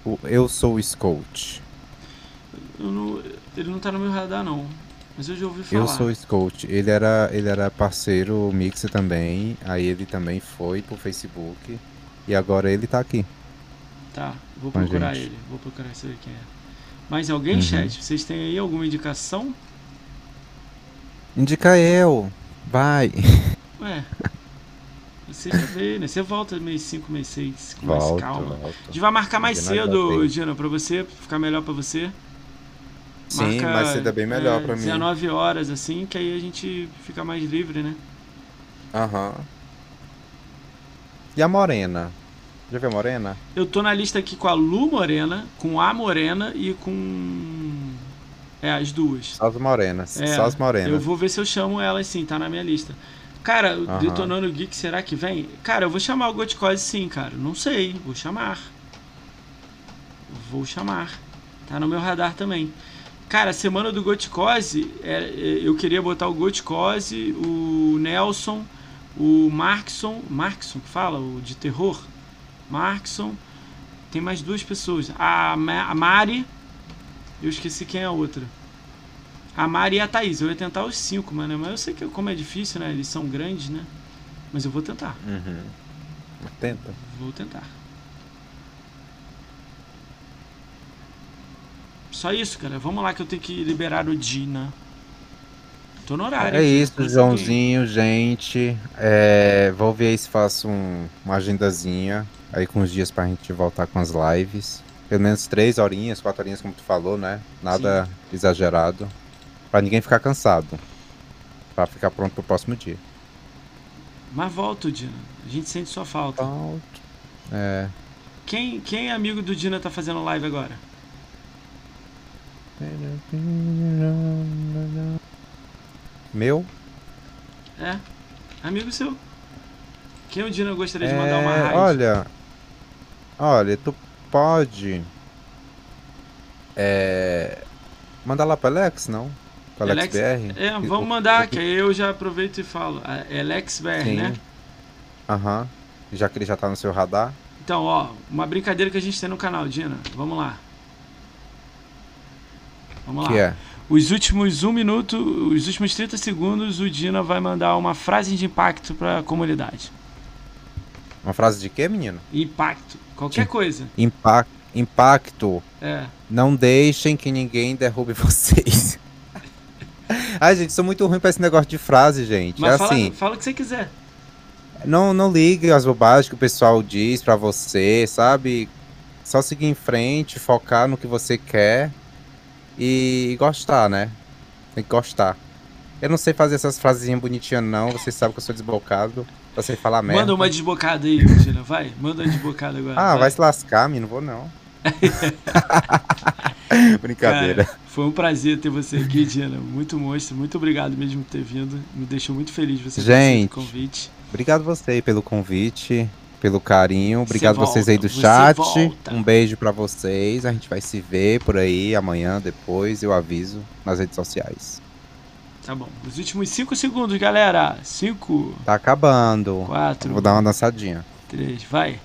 o Eu Sou o Scout. Eu não- ele não tá no meu radar não, mas eu já ouvi falar. Eu sou o Scout. Ele era, ele era parceiro Mixer também. Aí ele também foi pro Facebook. E agora ele tá aqui. Tá, vou Com a procurar ele, vou procurar saber quem é. Mais alguém, Uhum. chat? Vocês têm aí alguma indicação? Indica eu. Vai. Ué, você já veio, né? Você volta mês 5, mês 6, com mais calma. A volta. gente vai marcar mais cedo. Dina, pra você, pra ficar melhor pra você. Sim, mais cedo é bem melhor pra mim. 19 horas, assim, que aí a gente fica mais livre, né? Aham. E a Morena? Já viu a Morena? Eu tô na lista aqui com a Lu Morena, com a Morena e com. É, as duas. Só as morenas. É, Só as morenas. Eu vou ver se eu chamo elas sim, tá na minha lista. Cara, o Aham. Detonando Geek, será que vem? Cara, eu vou chamar o Goticose sim, cara. Não sei, vou chamar. Vou chamar. Tá no meu radar também. Cara, semana do Goticose, é, é, eu queria botar o Goticose, o Nelson, o Markson. Markson que fala? O de terror? Markson. Tem mais duas pessoas. A, Ma- a Mari. Eu esqueci quem é a outra. A Mari e a Thaís. Eu ia tentar os cinco, mano. Mas eu sei que como é difícil, né? Eles são grandes, né? Mas eu vou tentar. Uhum. Tenta. Vou tentar. Só isso, cara. Vamos lá que eu tenho que liberar o Dina. Tô no horário. É isso, consegui. Joãozinho, gente. É, vou ver aí se faço um- uma agendazinha aí com os dias pra gente voltar com as lives. Pelo menos três horinhas, quatro horinhas, como tu falou, né? Nada exagerado. Pra ninguém ficar cansado. Pra ficar pronto pro próximo dia. Mas volta, Dina. A gente sente sua falta. Pronto. É. Quem, quem é amigo do Dina tá fazendo live agora? Meu? É? Amigo seu. Quem o Dina gostaria de mandar uma É, raid? olha. Olha, tu pode. É. Mandar lá pro Alex, não? Alex, Alex- BR? É, vamos mandar, eu- que aí eu já aproveito e falo. É Alex BR, Sim. né? Aham. Já que ele já tá no seu radar. Então, ó, uma brincadeira que a gente tem no canal, Dina. Vamos lá. Vamos lá. Que é? Os últimos um minuto, os últimos 30 segundos, o Dina vai mandar uma frase de impacto pra comunidade. Uma frase de quê, menino? Impacto. Qualquer Sim. coisa. Impa impacto. É. Não deixem que ninguém derrube vocês. Ai, gente, sou muito ruim pra esse negócio de frase, gente. Mas é fala, assim, fala o que você quiser. não, não ligue às bobagens que o pessoal diz pra você, sabe? Só seguir em frente, focar no que você quer e gostar, né? Tem que gostar. Eu não sei fazer essas frasezinhas bonitinhas, não. Você sabe que eu sou desbocado. Pra você falar merda. Manda uma desbocada aí, Dina. Vai, manda uma desbocada agora. Ah, vai se lascar, menino. Não vou, não. Brincadeira. Cara, foi um prazer ter você aqui, Dina. Muito monstro. Muito obrigado mesmo por ter vindo. Me deixou muito feliz você ter Gente. convite. Obrigado você aí pelo convite, pelo carinho. Obrigado Você vocês aí do chat. Um beijo pra vocês. A gente vai se ver por aí amanhã, depois. Eu aviso nas redes sociais. Tá bom. Os últimos 5 segundos, galera. 5, Tá acabando. 4, Vou dar uma dançadinha. 3, vai.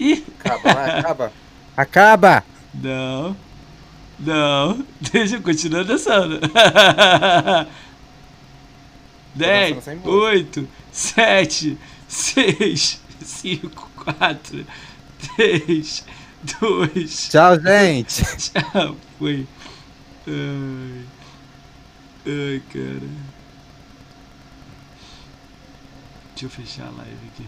Ih, Acaba, vai, acaba. Acaba! não. Não. Deixa eu continuar dançando. 10, dançando sem música. 8, 7, 6, 5, 4, 3, 2, Tchau, gente! Tchau, foi. Ai. Ai, cara. Deixa eu fechar a live aqui.